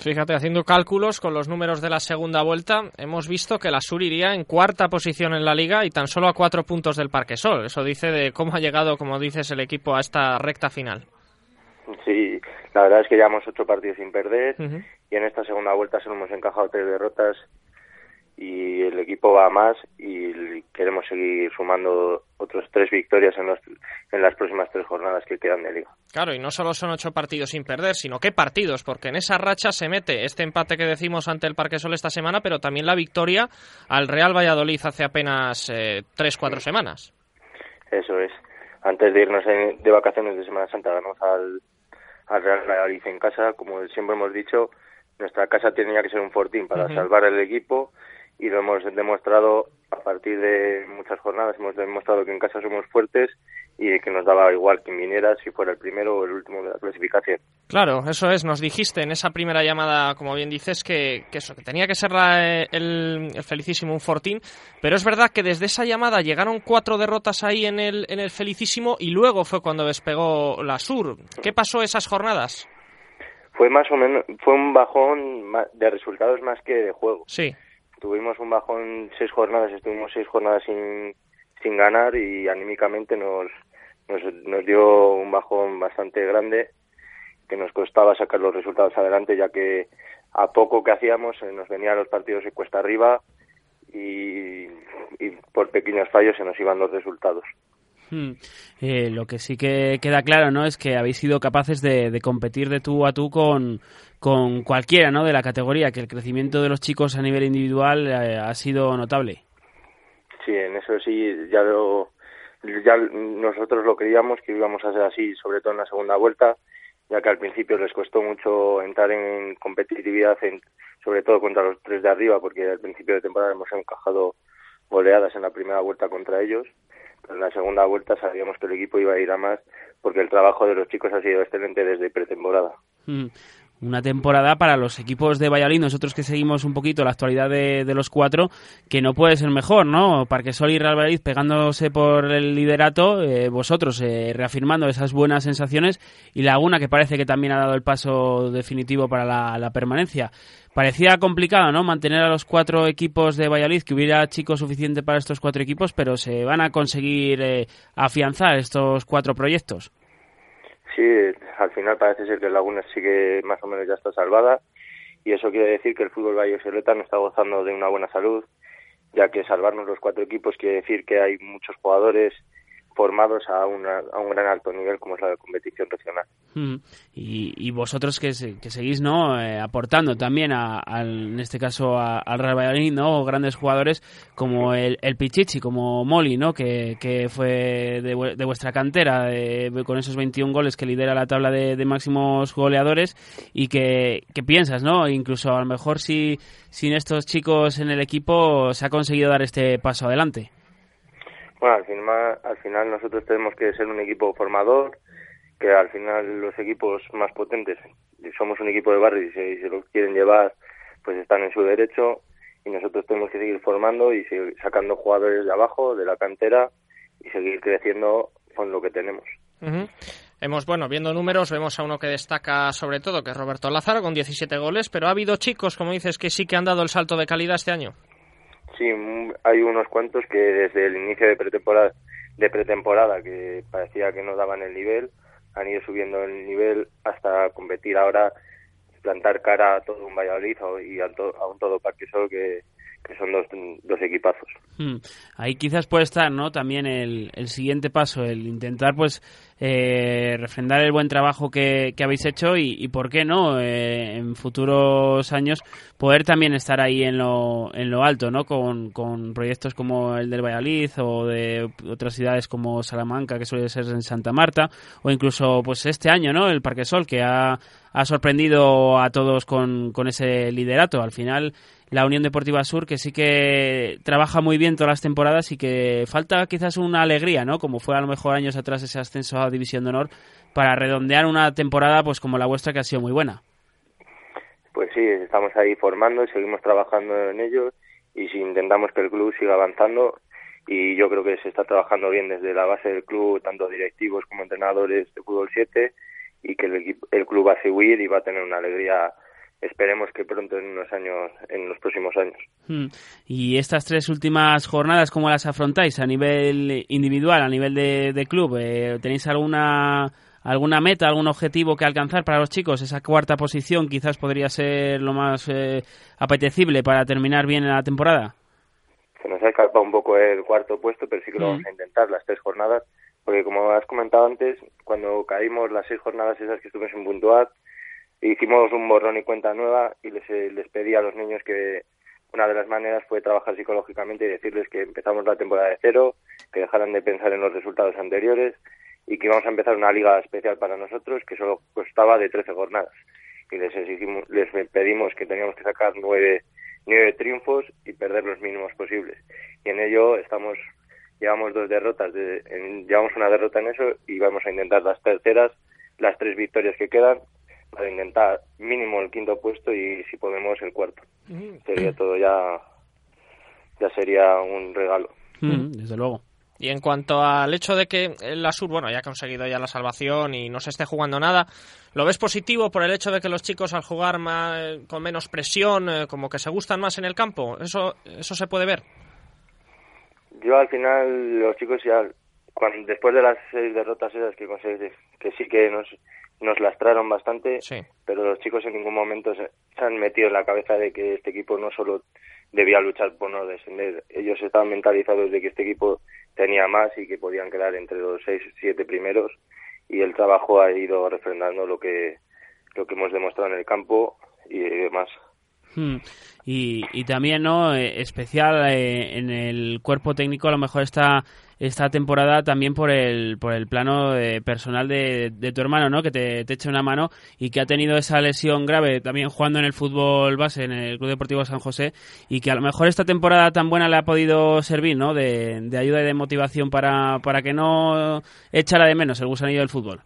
Fíjate, haciendo cálculos con los números de la segunda vuelta, hemos visto que la Sur iría en cuarta posición en la liga y tan solo a cuatro puntos del Parque Sol. Eso dice de cómo ha llegado, como dices, el equipo a esta recta final. Sí, la verdad es que llevamos ocho partidos sin perder y en esta segunda vuelta solo hemos encajado tres derrotas y el equipo va a más y queremos seguir sumando otros tres victorias en, los, en las próximas tres jornadas que quedan de liga. Claro, y no solo son ocho partidos sin perder, sino qué partidos, porque en esa racha se mete este empate que decimos ante el Parque Sol esta semana, pero también la victoria al Real Valladolid hace apenas eh, tres, cuatro semanas. Eso es. Antes de irnos de vacaciones de Semana Santa ganamos al, al Real Valladolid en casa, como siempre hemos dicho, nuestra casa tenía que ser un fortín para salvar el equipo y lo hemos demostrado a partir de muchas jornadas, hemos demostrado que en casa somos fuertes y que nos daba igual quien viniera, si fuera el primero o el último de la clasificación. Claro, eso es, nos dijiste en esa primera llamada, como bien dices, que, que eso, que tenía que ser el, felicísimo un fortín, pero es verdad que desde esa llamada llegaron cuatro derrotas ahí en el, en el felicísimo y luego fue cuando despegó la Sur. ¿Qué pasó esas jornadas? Fue más o menos, fue un bajón de resultados más que de juego. Sí tuvimos un bajón seis jornadas, estuvimos seis jornadas sin, sin ganar y anímicamente nos, nos, nos dio un bajón bastante grande que nos costaba sacar los resultados adelante ya que a poco que hacíamos eh, nos venían los partidos de cuesta arriba y, y por pequeños fallos se nos iban los resultados. Hmm. Eh, lo que sí que queda claro, ¿no? Es que habéis sido capaces de, competir de tú a tú con, con cualquiera, ¿no? De la categoría, que el crecimiento de los chicos a nivel individual eh, ha sido notable. Sí, en eso sí, ya lo, nosotros lo creíamos que íbamos a ser así, sobre todo en la segunda vuelta, ya que al principio les costó mucho entrar en competitividad, sobre todo contra los tres de arriba, porque al principio de temporada hemos encajado goleadas en la primera vuelta contra ellos en la segunda vuelta sabíamos que el equipo iba a ir a más porque el trabajo de los chicos ha sido excelente desde pretemporada. Una temporada para los equipos de Valladolid, nosotros que seguimos un poquito la actualidad de, los cuatro, que no puede ser mejor, ¿no? Parquesol y Real Valladolid pegándose por el liderato, eh, vosotros eh, reafirmando esas buenas sensaciones y Laguna que parece que también ha dado el paso definitivo para la permanencia parecía complicado, ¿no? Mantener a los cuatro equipos de Valladolid, que hubiera chicos suficiente para estos cuatro equipos, pero se van a conseguir eh, afianzar estos cuatro proyectos. Sí, al final parece ser que Laguna sigue más o menos ya está salvada. Y eso quiere decir que el fútbol vallesoleta no está gozando de una buena salud, ya que salvarnos los cuatro equipos quiere decir que hay muchos jugadores formados a, a un gran alto nivel como es la competición regional. Mm. Y, vosotros que, que seguís no eh, aportando también a, en este caso al Real Valladolid no grandes jugadores como el, el Pichichi como Moli no que, que fue de, vuestra cantera con esos 21 goles que lidera la tabla de, máximos goleadores y que, que, piensas no incluso a lo mejor si sin estos chicos en el equipo se ha conseguido dar este paso adelante bueno, al final, al final nosotros tenemos que ser un equipo formador, que al final los equipos más potentes, somos un equipo de barrio y si se lo quieren llevar, pues están en su derecho y nosotros tenemos que seguir formando y seguir sacando jugadores de abajo, de la cantera y seguir creciendo con lo que tenemos. Hemos, bueno, viendo números, vemos a uno que destaca sobre todo, que es Roberto Lázaro, con 17 goles, pero ha habido chicos, como dices, que sí que han dado el salto de calidad este año. Sí, hay unos cuantos que desde el inicio de pretemporada, de pretemporada que parecía que no daban el nivel, han ido subiendo el nivel hasta competir ahora, plantar cara a todo un Valladolid y a, un todo Parque Sol que, que son dos, dos equipazos. Hmm. Ahí quizás puede estar, ¿no? También el, el siguiente paso, el intentar, pues, eh, refrendar el buen trabajo que, que habéis hecho y, ¿por qué no? Eh, en futuros años poder también estar ahí en lo, en lo alto, ¿no? Con, con proyectos como el del Valladolid o de otras ciudades como Salamanca, que suele ser en Santa Marta, o incluso, pues, este año, ¿no? El Parque Sol, que ha, ha sorprendido a todos con, con ese liderato. Al final, la Unión Deportiva Sur, que sí que trabaja muy bien todas las temporadas y que falta quizás una alegría, ¿no? Como fue a lo mejor años atrás ese ascenso a División de Honor, para redondear una temporada pues como la vuestra que ha sido muy buena. Pues sí, estamos ahí formando y seguimos trabajando en ello y si intentamos que el club siga avanzando y yo creo que se está trabajando bien desde la base del club, tanto directivos como entrenadores de fútbol 7 y que el, el club va a seguir y va a tener una alegría esperemos que pronto en unos años, en los próximos años. Hmm. Y estas tres últimas jornadas, ¿cómo las afrontáis a nivel individual, a nivel de, de club? Eh, ¿Tenéis alguna alguna meta, algún objetivo que alcanzar para los chicos? Esa cuarta posición quizás podría ser lo más eh, apetecible para terminar bien la temporada. Se nos ha escapado un poco el cuarto puesto, pero sí que lo vamos a intentar las tres jornadas, porque como has comentado antes, cuando caímos las seis jornadas esas que estuvimos en puntuar, hicimos un borrón y cuenta nueva y les, eh, les pedí a los niños que una de las maneras fue trabajar psicológicamente y decirles que empezamos la temporada de cero, que dejaran de pensar en los resultados anteriores y que íbamos a empezar una liga especial para nosotros que solo costaba de 13 jornadas. Y les, exigimos, les pedimos que teníamos que sacar nueve, nueve triunfos y perder los mínimos posibles. Y en ello estamos, llevamos dos derrotas, de, en, llevamos una derrota en eso y vamos a intentar las terceras, las tres victorias que quedan para intentar mínimo el quinto puesto y si podemos el cuarto. Mm. Sería todo ya ya sería un regalo. Mm, desde luego. Y en cuanto al hecho de que la Sur, bueno, ya ha conseguido ya la salvación y no se esté jugando nada, ¿lo ves positivo por el hecho de que los chicos al jugar más, con menos presión, eh, como que se gustan más en el campo? ¿Eso, ¿Eso se puede ver? Yo al final, los chicos ya, cuando, después de las seis derrotas esas que conseguís, que sí que nos, nos lastraron bastante, pero los chicos en ningún momento se, han metido en la cabeza de que este equipo no solo debía luchar por no descender, ellos estaban mentalizados de que este equipo tenía más y que podían quedar entre los seis, siete primeros y el trabajo ha ido refrendando lo que lo que hemos demostrado en el campo y demás. Hmm. Y, y también, ¿no? Eh, especial eh, en el cuerpo técnico, a lo mejor está esta temporada también por el, por el plano eh, personal de, de, tu hermano, ¿no? Que te, te eche una mano y que ha tenido esa lesión grave también jugando en el fútbol base en el Club Deportivo San José y que a lo mejor esta temporada tan buena le ha podido servir, ¿no? De, de ayuda y de motivación para, para que no echara de menos el gusanillo del fútbol.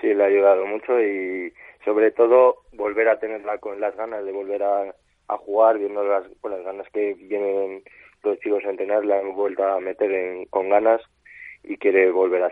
Sí, le ha ayudado mucho y sobre todo volver a tenerla con las ganas de volver a, jugar, viendo las, con las ganas que vienen los chicos a entrenar, la han vuelto a meter en, con ganas y quiere volver a,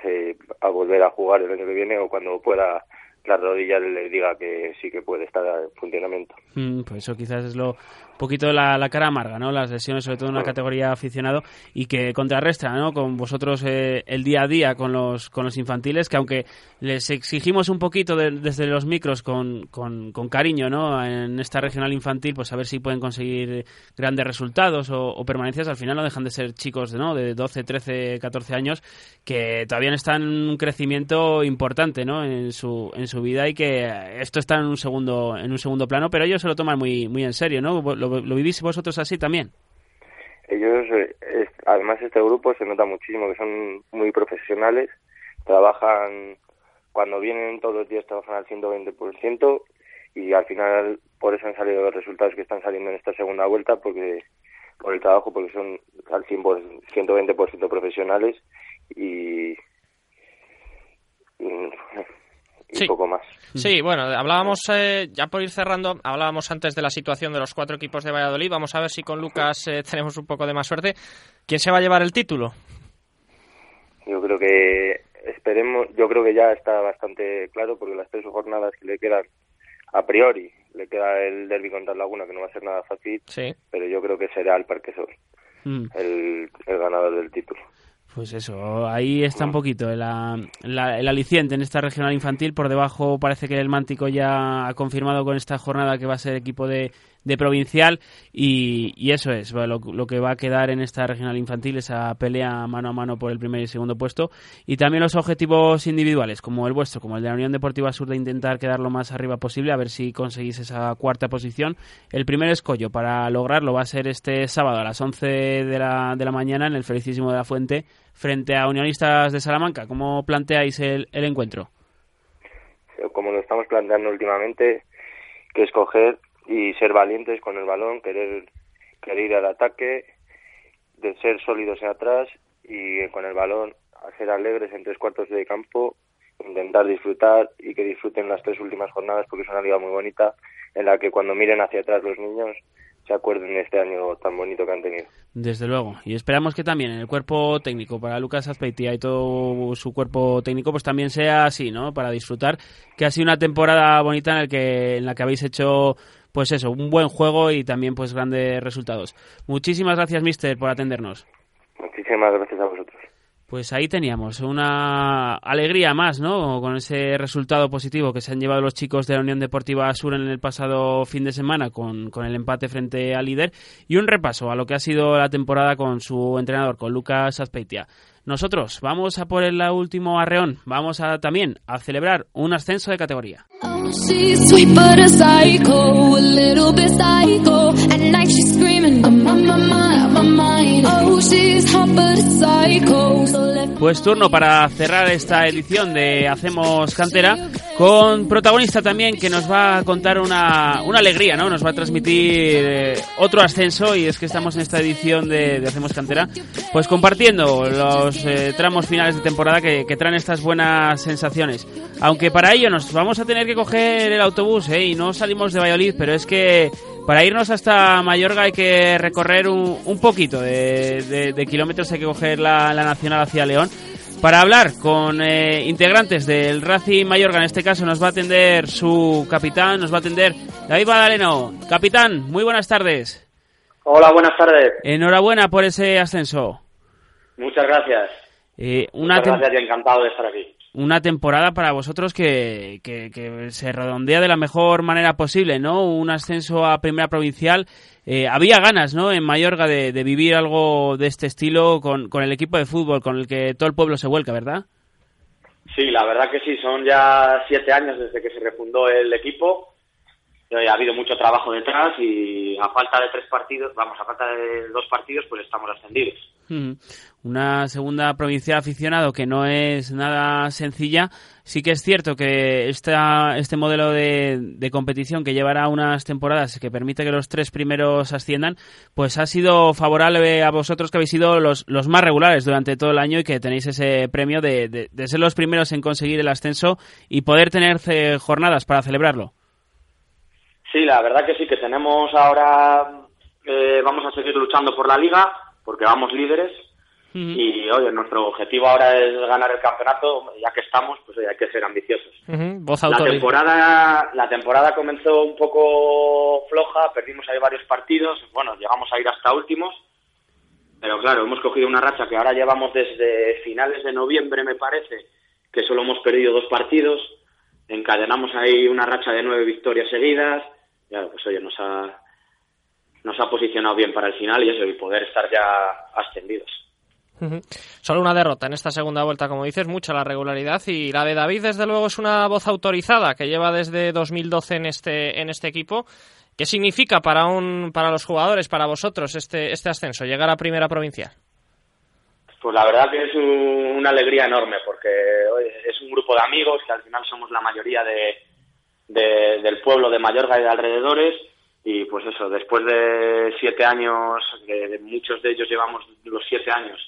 a volver a jugar el año que viene o cuando pueda la rodilla le diga que sí que puede estar en funcionamiento. Mm, pues eso quizás es lo poquito la, la cara amarga, ¿no? Las lesiones, sobre todo en una categoría aficionado, y que contrarrestra, ¿no? Con vosotros eh, el día a día con los, con los infantiles, que aunque les exigimos un poquito de, desde los micros con, con, con, cariño, ¿no? En esta regional infantil, pues a ver si pueden conseguir grandes resultados o, o, permanencias, al final no dejan de ser chicos, ¿no? De 12, 13, 14 años, que todavía están en un crecimiento importante, ¿no? En su, en su vida y que esto está en un segundo, en un segundo plano, pero ellos se lo toman muy, muy en serio, ¿no? ¿Lo, lo vivís vosotros así también? Ellos, eh, además este grupo se nota muchísimo que son muy profesionales, trabajan, cuando vienen todos los días trabajan al 120% y al final por eso han salido los resultados que están saliendo en esta segunda vuelta, porque por el trabajo, porque son al 100%, 120% profesionales y y sí. poco más. Sí, bueno, hablábamos, eh, ya por ir cerrando, hablábamos antes de la situación de los cuatro equipos de Valladolid. Vamos a ver si con Lucas eh, tenemos un poco de más suerte. ¿Quién se va a llevar el título? Yo creo que esperemos, yo creo que ya está bastante claro porque las tres jornadas que le quedan a priori, le queda el derby contra Laguna que no va a ser nada fácil, sí. pero yo creo que será el Parque Sol mm. el, el ganador del título. Pues eso, ahí está un poquito el, el, aliciente en esta regional infantil. Por debajo parece que el Mántico ya ha confirmado con esta jornada que va a ser equipo de, de provincial y, eso es lo, que va a quedar en esta regional infantil, esa pelea mano a mano por el primer y segundo puesto y también los objetivos individuales como el vuestro, como el de la Unión Deportiva Sur de intentar quedar lo más arriba posible, a ver si conseguís esa cuarta posición. El primer escollo para lograrlo va a ser este sábado a las 11 de la, de la mañana en el Felicísimo de la Fuente frente a Unionistas de Salamanca. ¿Cómo planteáis el, el encuentro? Como lo estamos planteando últimamente, que escoger y ser valientes con el balón, querer, querer ir al ataque, de ser sólidos en atrás y con el balón hacer alegres en tres cuartos de campo, intentar disfrutar y que disfruten las tres últimas jornadas porque es una liga muy bonita en la que cuando miren hacia atrás los niños se acuerden de este año tan bonito que han tenido. Desde luego. Y esperamos que también en el cuerpo técnico para Lucas Azpeitia y todo su cuerpo técnico pues también sea así, ¿no? Para disfrutar que ha sido una temporada bonita en, el que, en la que habéis hecho pues eso, un buen juego y también pues grandes resultados. Muchísimas gracias, mister, por atendernos. Muchísimas gracias a vosotros. Pues ahí teníamos una alegría más, ¿no? Con ese resultado positivo que se han llevado los chicos de la Unión Deportiva Sur en el pasado fin de semana con, con el empate frente al líder y un repaso a lo que ha sido la temporada con su entrenador, con Lucas Azpeitia. Nosotros vamos a por el último arreón, vamos a también a celebrar un ascenso de categoría. Pues turno para cerrar esta edición de Hacemos Cantera con protagonista también que nos va a contar una, una alegría, ¿no? Nos va a transmitir eh, otro ascenso y es que estamos en esta edición de, Hacemos Cantera pues compartiendo los eh, tramos finales de temporada que, traen estas buenas sensaciones. Aunque para ello nos vamos a tener que coger el autobús ¿eh? y no salimos de Valladolid, pero es que para irnos hasta Mayorga hay que recorrer un, un poquito de, kilómetros, hay que coger la, Nacional hacia León. Para hablar con eh, integrantes del Racing Mayorga, en este caso nos va a atender su capitán, nos va a atender David Badaleno. Capitán, muy buenas tardes. Hola, buenas tardes. Enhorabuena por ese ascenso. Muchas gracias. Eh, una Muchas gracias y encantado de estar aquí una temporada para vosotros que, que, se redondea de la mejor manera posible, ¿no? Un ascenso a Primera Provincial. Eh, había ganas, ¿no? En Mayorga de, vivir algo de este estilo con, con, el equipo de fútbol con el que todo el pueblo se vuelca, ¿verdad? Sí, la verdad que sí. Son ya siete años desde que se refundó el equipo. ha habido mucho trabajo detrás y a falta de tres partidos, vamos, a falta de dos partidos, pues estamos ascendidos. Una segunda provincia aficionado que no es nada sencilla. Sí que es cierto que esta, este modelo de, competición que llevará unas temporadas que permite que los tres primeros asciendan, pues ha sido favorable a vosotros que habéis sido los, los más regulares durante todo el año y que tenéis ese premio de, de, ser los primeros en conseguir el ascenso y poder tener jornadas para celebrarlo. Sí, la verdad que sí, que tenemos ahora, eh, vamos a seguir luchando por la liga porque vamos líderes. Y oye, nuestro objetivo ahora es ganar el campeonato, ya que estamos, pues hay que ser ambiciosos. la temporada, la temporada comenzó un poco floja, perdimos ahí varios partidos, bueno, llegamos a ir hasta últimos, pero claro, hemos cogido una racha que ahora llevamos desde finales de noviembre, me parece, que solo hemos perdido dos partidos, encadenamos ahí una racha de nueve victorias seguidas, ya pues oye, nos ha, nos ha posicionado bien para el final y eso, y poder estar ya ascendidos. Solo una derrota en esta segunda vuelta, como dices, mucha la regularidad y la de David, desde luego, es una voz autorizada que lleva desde 2012 en este, en este equipo. ¿Qué significa para, un, para los jugadores, para vosotros, este, este ascenso, llegar a primera provincial? Pues la verdad que es una alegría enorme porque es un grupo de amigos que al final somos la mayoría de, del pueblo de Mallorca y de alrededores y pues eso, después de siete años, de, muchos de ellos llevamos los siete años,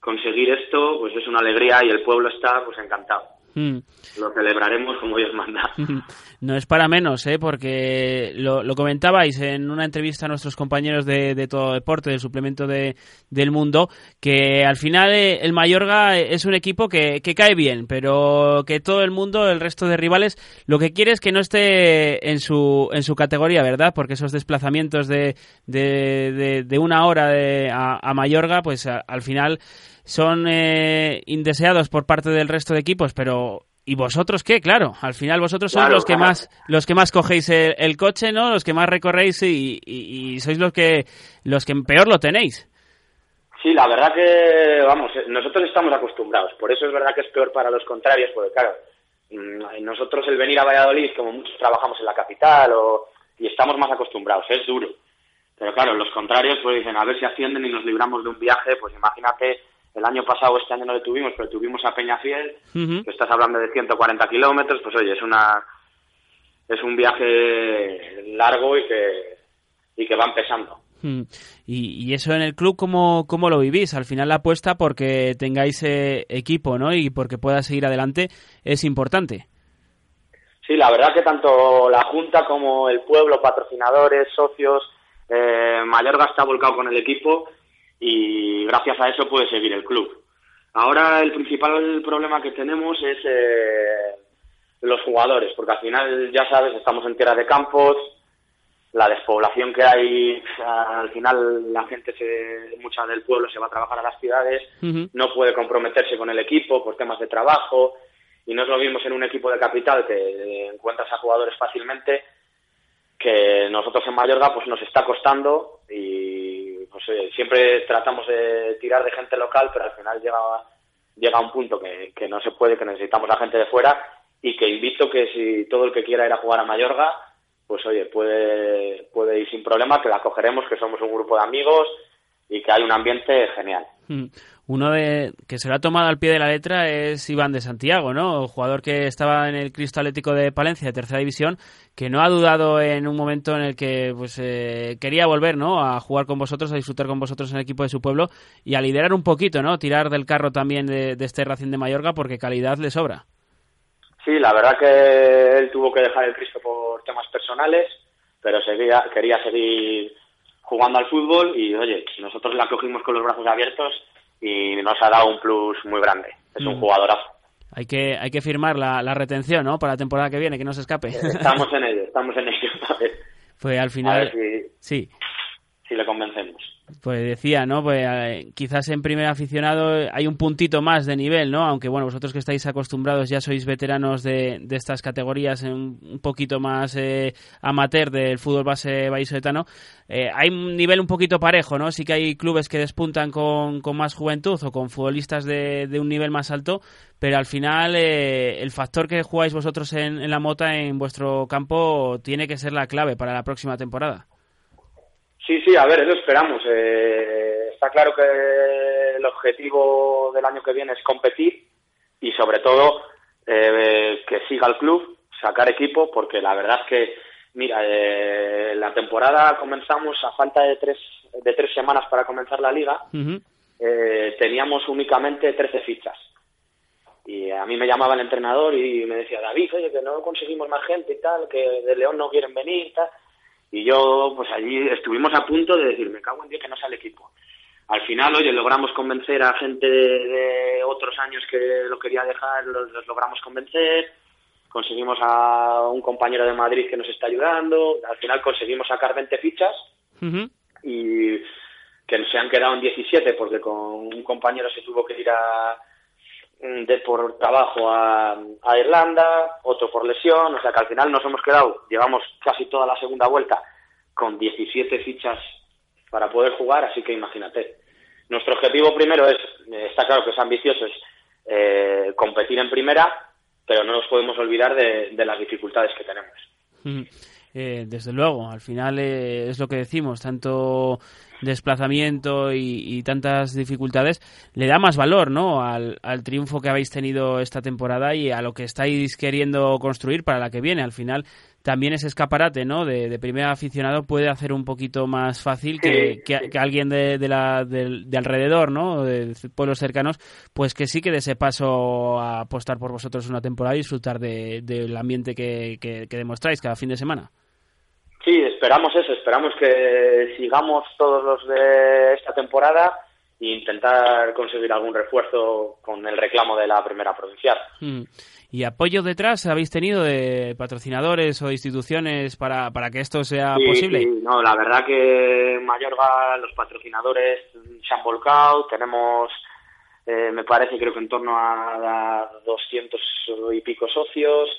conseguir esto, pues es una alegría y el pueblo está pues encantado. Mm. Lo celebraremos como Dios manda. No es para menos, ¿eh? porque lo, comentabais en una entrevista a nuestros compañeros de, Todo Deporte, del suplemento de, del mundo, que al final eh, el Mayorga es un equipo que, que, cae bien, pero que todo el mundo, el resto de rivales, lo que quiere es que no esté en su, en su categoría, ¿verdad? Porque esos desplazamientos de, de, de una hora a, a Mayorga, pues al final son eh, indeseados por parte del resto de equipos, pero ¿Y vosotros qué? Claro, al final vosotros sois los que más los que más cogéis el, coche, ¿no? Los que más recorréis y, sois los que los que peor lo tenéis. Sí, la verdad que, vamos, nosotros estamos acostumbrados. Por eso es verdad que es peor para los contrarios, porque claro, mm, nosotros el venir a Valladolid, como muchos trabajamos en la capital o, y estamos más acostumbrados, es duro. Pero claro, los contrarios pues dicen, a ver si ascienden y nos libramos de un viaje, pues imagínate el año pasado, este año no lo tuvimos, pero tuvimos a Peñafiel, que estás hablando de 140 kilómetros, pues oye, es una es un viaje largo y que, y que va empezando. Y, eso en el club, ¿cómo, ¿cómo, lo vivís? Al final la apuesta porque tengáis eh, equipo ¿no? y porque pueda seguir adelante es importante. Sí, la verdad que tanto la Junta como el pueblo, patrocinadores, socios, eh, Mayorga está volcado con el equipo y gracias a eso puede seguir el club. Ahora el principal problema que tenemos es eh, los jugadores, porque al final, ya sabes, estamos en tierra de campos, la despoblación que hay, al final la gente, se, mucha del pueblo se va a trabajar a las ciudades, no puede comprometerse con el equipo por temas de trabajo, y no es lo mismo en un equipo de capital que encuentras a jugadores fácilmente, que nosotros en Mallorca pues nos está costando y pues eh, siempre tratamos de tirar de gente local, pero al final llega, llega un punto que, que no se puede, que necesitamos a gente de fuera y que invito que si todo el que quiera ir a jugar a Mayorga, pues oye, puede, puede ir sin problema, que la cogeremos, que somos un grupo de amigos y que hay un ambiente genial. Uno de que se lo ha tomado al pie de la letra es Iván de Santiago, ¿no? Jugador que estaba en el Cristo Atlético de Palencia de tercera división, que no ha dudado en un momento en el que pues eh, quería volver, ¿no? A jugar con vosotros, a disfrutar con vosotros en el equipo de su pueblo y a liderar un poquito, ¿no? Tirar del carro también de, este Racing de Mayorga porque calidad le sobra. Sí, la verdad que él tuvo que dejar el Cristo por temas personales, pero seguía, quería seguir jugando al fútbol y oye, nosotros la cogimos con los brazos abiertos y nos ha dado un plus muy grande. Es un mm. jugadorazo. Hay que, hay que firmar la, la retención, ¿no? Para la temporada que viene, que no se escape. Estamos en ello, estamos en ello. Pues al final, sí. Si le convencemos. Pues decía, ¿no? Pues eh, quizás en primer aficionado hay un puntito más de nivel, ¿no? Aunque bueno, vosotros que estáis acostumbrados ya sois veteranos de, de estas categorías, en un poquito más eh, amateur del fútbol base vallisoletano, eh, hay un nivel un poquito parejo, ¿no? Sí que hay clubes que despuntan con, con más juventud o con futbolistas de, un nivel más alto, pero al final el factor que jugáis vosotros en, en la mota en vuestro campo tiene que ser la clave para la próxima temporada. Sí, sí, a ver, eso esperamos. Eh, está claro que el objetivo del año que viene es competir y sobre todo eh, que siga el club, sacar equipo, porque la verdad es que, mira, eh, la temporada comenzamos a falta de tres, de tres semanas para comenzar la liga, teníamos únicamente 13 fichas. Y a mí me llamaba el entrenador y me decía, David, oye, que no conseguimos más gente y tal, que de León no quieren venir y tal. Y yo, pues allí estuvimos a punto de decir, me cago en Dios que no sale equipo. Al final, oye, logramos convencer a gente de, otros años que lo quería dejar, los, logramos convencer. Conseguimos a un compañero de Madrid que nos está ayudando. Al final conseguimos sacar 20 fichas y que se han quedado en 17 porque con un compañero se tuvo que ir a, de por trabajo a, Irlanda, otro por lesión, o sea que al final nos hemos quedado, llevamos casi toda la segunda vuelta con 17 fichas para poder jugar, así que imagínate. Nuestro objetivo primero es, eh, está claro que es ambicioso, es eh, competir en primera, pero no nos podemos olvidar de, las dificultades que tenemos. Eh, desde luego, al final es lo que decimos, tanto desplazamiento y, tantas dificultades, le da más valor ¿no? Al, triunfo que habéis tenido esta temporada y a lo que estáis queriendo construir para la que viene. Al final, también ese escaparate ¿no? de, primer aficionado puede hacer un poquito más fácil que, que, alguien de, la, de, alrededor, ¿no? de pueblos cercanos, pues que sí que de ese paso a apostar por vosotros una temporada y disfrutar del ambiente que, que demostráis cada fin de semana. Sí, esperamos eso, esperamos que sigamos todos los de esta temporada e intentar conseguir algún refuerzo con el reclamo de la primera provincial. Hmm. ¿Y apoyo detrás habéis tenido de patrocinadores o instituciones para, para que esto sea posible? Sí, no, la verdad que en Mayorga los patrocinadores se han volcado, tenemos eh, me parece, creo que en torno a, a 200 y pico socios.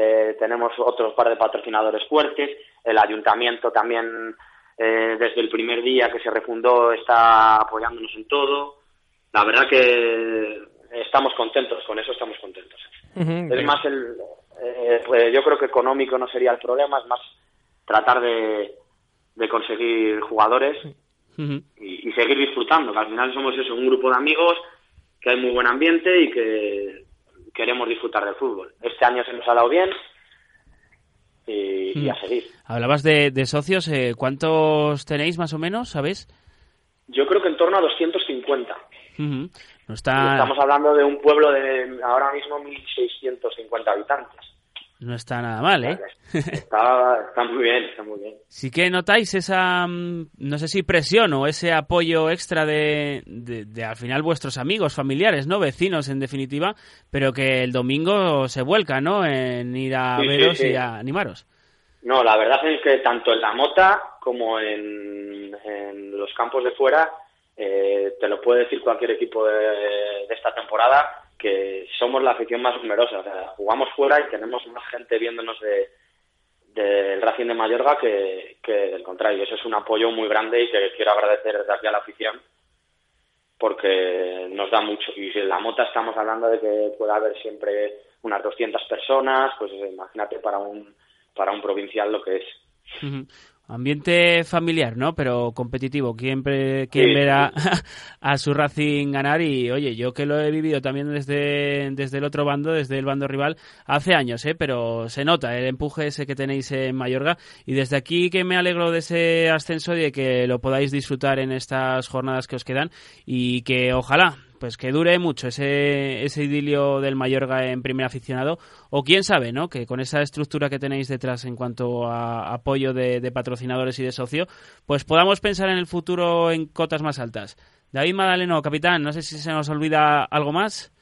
Eh, tenemos otros par de patrocinadores fuertes. El ayuntamiento también, eh, desde el primer día que se refundó, está apoyándonos en todo. La verdad que estamos contentos, con eso estamos contentos. es más el, eh, pues yo creo que económico no sería el problema, es más tratar de, de conseguir jugadores y, y, seguir disfrutando, que al final somos eso, un grupo de amigos, que hay muy buen ambiente y que queremos disfrutar del fútbol. Este año se nos ha dado bien y, a seguir. Hablabas de, de socios, eh, ¿cuántos tenéis más o menos, sabes? Yo creo que en torno a 250. no está... Estamos hablando de un pueblo de ahora mismo 1.650 habitantes. No está nada mal, ¿eh? Está, está, muy bien, está muy bien. Sí que notáis esa, mm, no sé si presión o ese apoyo extra de, de, al final vuestros amigos, familiares, ¿no? Vecinos, en definitiva, pero que el domingo se vuelca, ¿no? En ir a veros y a animaros. No, la verdad es que tanto en la mota como en, en los campos de fuera, eh, te lo puede decir cualquier equipo de, de esta temporada, que somos la afición más numerosa. O sea, jugamos fuera y tenemos más gente viéndonos de del Racing de Mayorga que, que del contrario. Eso es un apoyo muy grande y que quiero agradecer desde aquí a la afición porque nos da mucho. Y si en la mota estamos hablando de que pueda haber siempre unas 200 personas, pues imagínate para un, para un provincial lo que es. Ambiente familiar, ¿no? Pero competitivo. ¿Quién, quién verá a su Racing ganar? Y oye, yo que lo he vivido también desde, desde el otro bando, desde el bando rival, hace años, ¿eh? Pero se nota el empuje ese que tenéis en Mayorga. Y desde aquí que me alegro de ese ascenso y de que lo podáis disfrutar en estas jornadas que os quedan. Y que ojalá pues que dure mucho ese, ese idilio del Mayorga en primer aficionado, o quién sabe, ¿no? Que con esa estructura que tenéis detrás en cuanto a apoyo de, patrocinadores y de socio, pues podamos pensar en el futuro en cotas más altas. David Madaleno, capitán, no sé si se nos olvida algo más.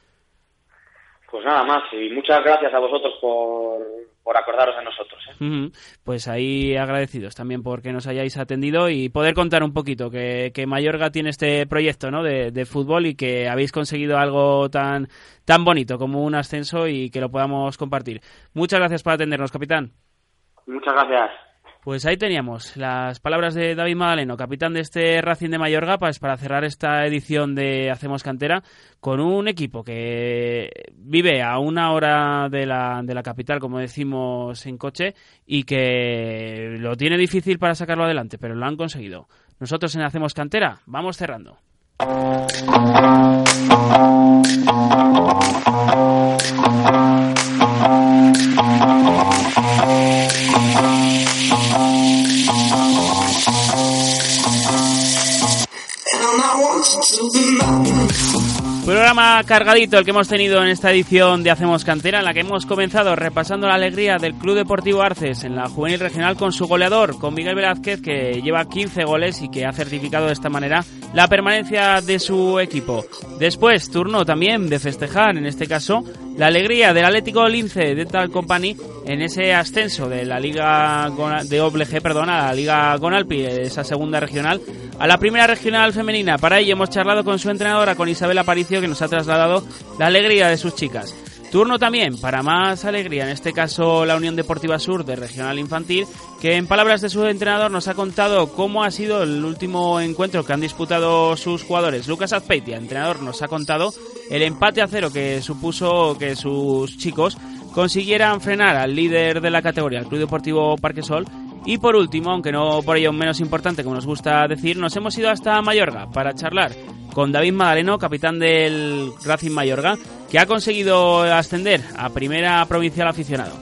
Pues nada más, y muchas gracias a vosotros por, por acordaros de nosotros. ¿eh? Pues ahí agradecidos también porque nos hayáis atendido y poder contar un poquito que, que Mayorga tiene este proyecto ¿no? de, de, fútbol y que habéis conseguido algo tan, tan bonito como un ascenso y que lo podamos compartir. Muchas gracias por atendernos, capitán. Muchas gracias. Pues ahí teníamos las palabras de David Madaleno, capitán de este Racing de Mayorga, pues para cerrar esta edición de Hacemos Cantera con un equipo que vive a una hora de la, de la capital, como decimos en coche, y que lo tiene difícil para sacarlo adelante, pero lo han conseguido. Nosotros en Hacemos Cantera vamos cerrando. Absolutely. Programa cargadito el que hemos tenido en esta edición de Hacemos Cantera, en la que hemos comenzado repasando la alegría del Club Deportivo Arces en la juvenil regional con su goleador, con Miguel Velázquez, que lleva 15 goles y que ha certificado de esta manera la permanencia de su equipo. Después, turno también de festejar, en este caso, la alegría del Atlético Lince de Tal Company en ese ascenso de la Liga de OBLG, perdón, a la Liga Gonalpi, esa segunda regional, a la primera regional femenina. Para ello hemos charlado con su entrenadora, con Isabel Aparicio, que nos ha trasladado la alegría de sus chicas. Turno también para más alegría, en este caso la Unión Deportiva Sur de Regional Infantil, que en palabras de su entrenador nos ha contado cómo ha sido el último encuentro que han disputado sus jugadores. Lucas Azpeitia, entrenador, nos ha contado el empate a cero que supuso que sus chicos consiguieran frenar al líder de la categoría, el Club Deportivo Parquesol, y por último, aunque no por ello menos importante como nos gusta decir, nos hemos ido hasta Mayorga para charlar con David Madaleno, capitán del Racing Mayorga, que ha conseguido ascender a primera provincial aficionado.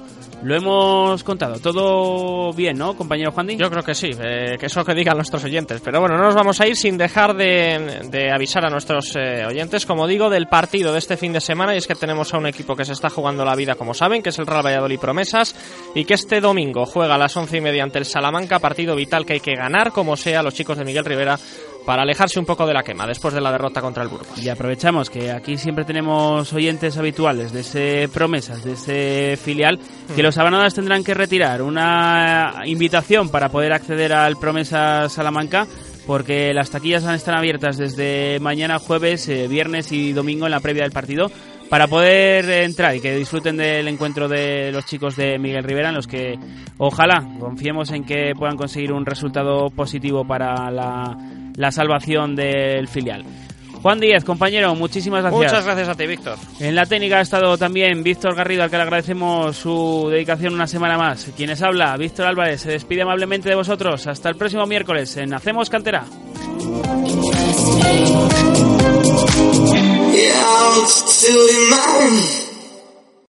Lo hemos contado. Todo bien, ¿no, compañero Juan Yo creo que sí, eh, que eso que digan nuestros oyentes. Pero bueno, no nos vamos a ir sin dejar de, avisar a nuestros eh, oyentes, como digo, del partido de este fin de semana. Y es que tenemos a un equipo que se está jugando la vida, como saben, que es el Real Valladolid Promesas. Y que este domingo juega a las once y media ante el Salamanca. Partido vital que hay que ganar, como sea, los chicos de Miguel Rivera para alejarse un poco de la quema después de la derrota contra el Burgos. Y aprovechamos que aquí siempre tenemos oyentes habituales de ese promesas, de ese filial, que mm. los abanadas tendrán que retirar una invitación para poder acceder al Promesa Salamanca porque las taquillas están abiertas desde mañana jueves, eh, viernes y domingo en la previa del partido para poder entrar y que disfruten del encuentro de los chicos de Miguel Rivera, en los que ojalá confiemos en que puedan conseguir un resultado positivo para la, la salvación del filial. Juan Díez, compañero, muchísimas gracias. Muchas gracias a ti, Víctor. En la técnica ha estado también Víctor Garrido, al que le agradecemos su dedicación una semana más. Quienes habla, Víctor Álvarez, se despide amablemente de vosotros. Hasta el próximo miércoles en Hacemos Cantera. Yeah,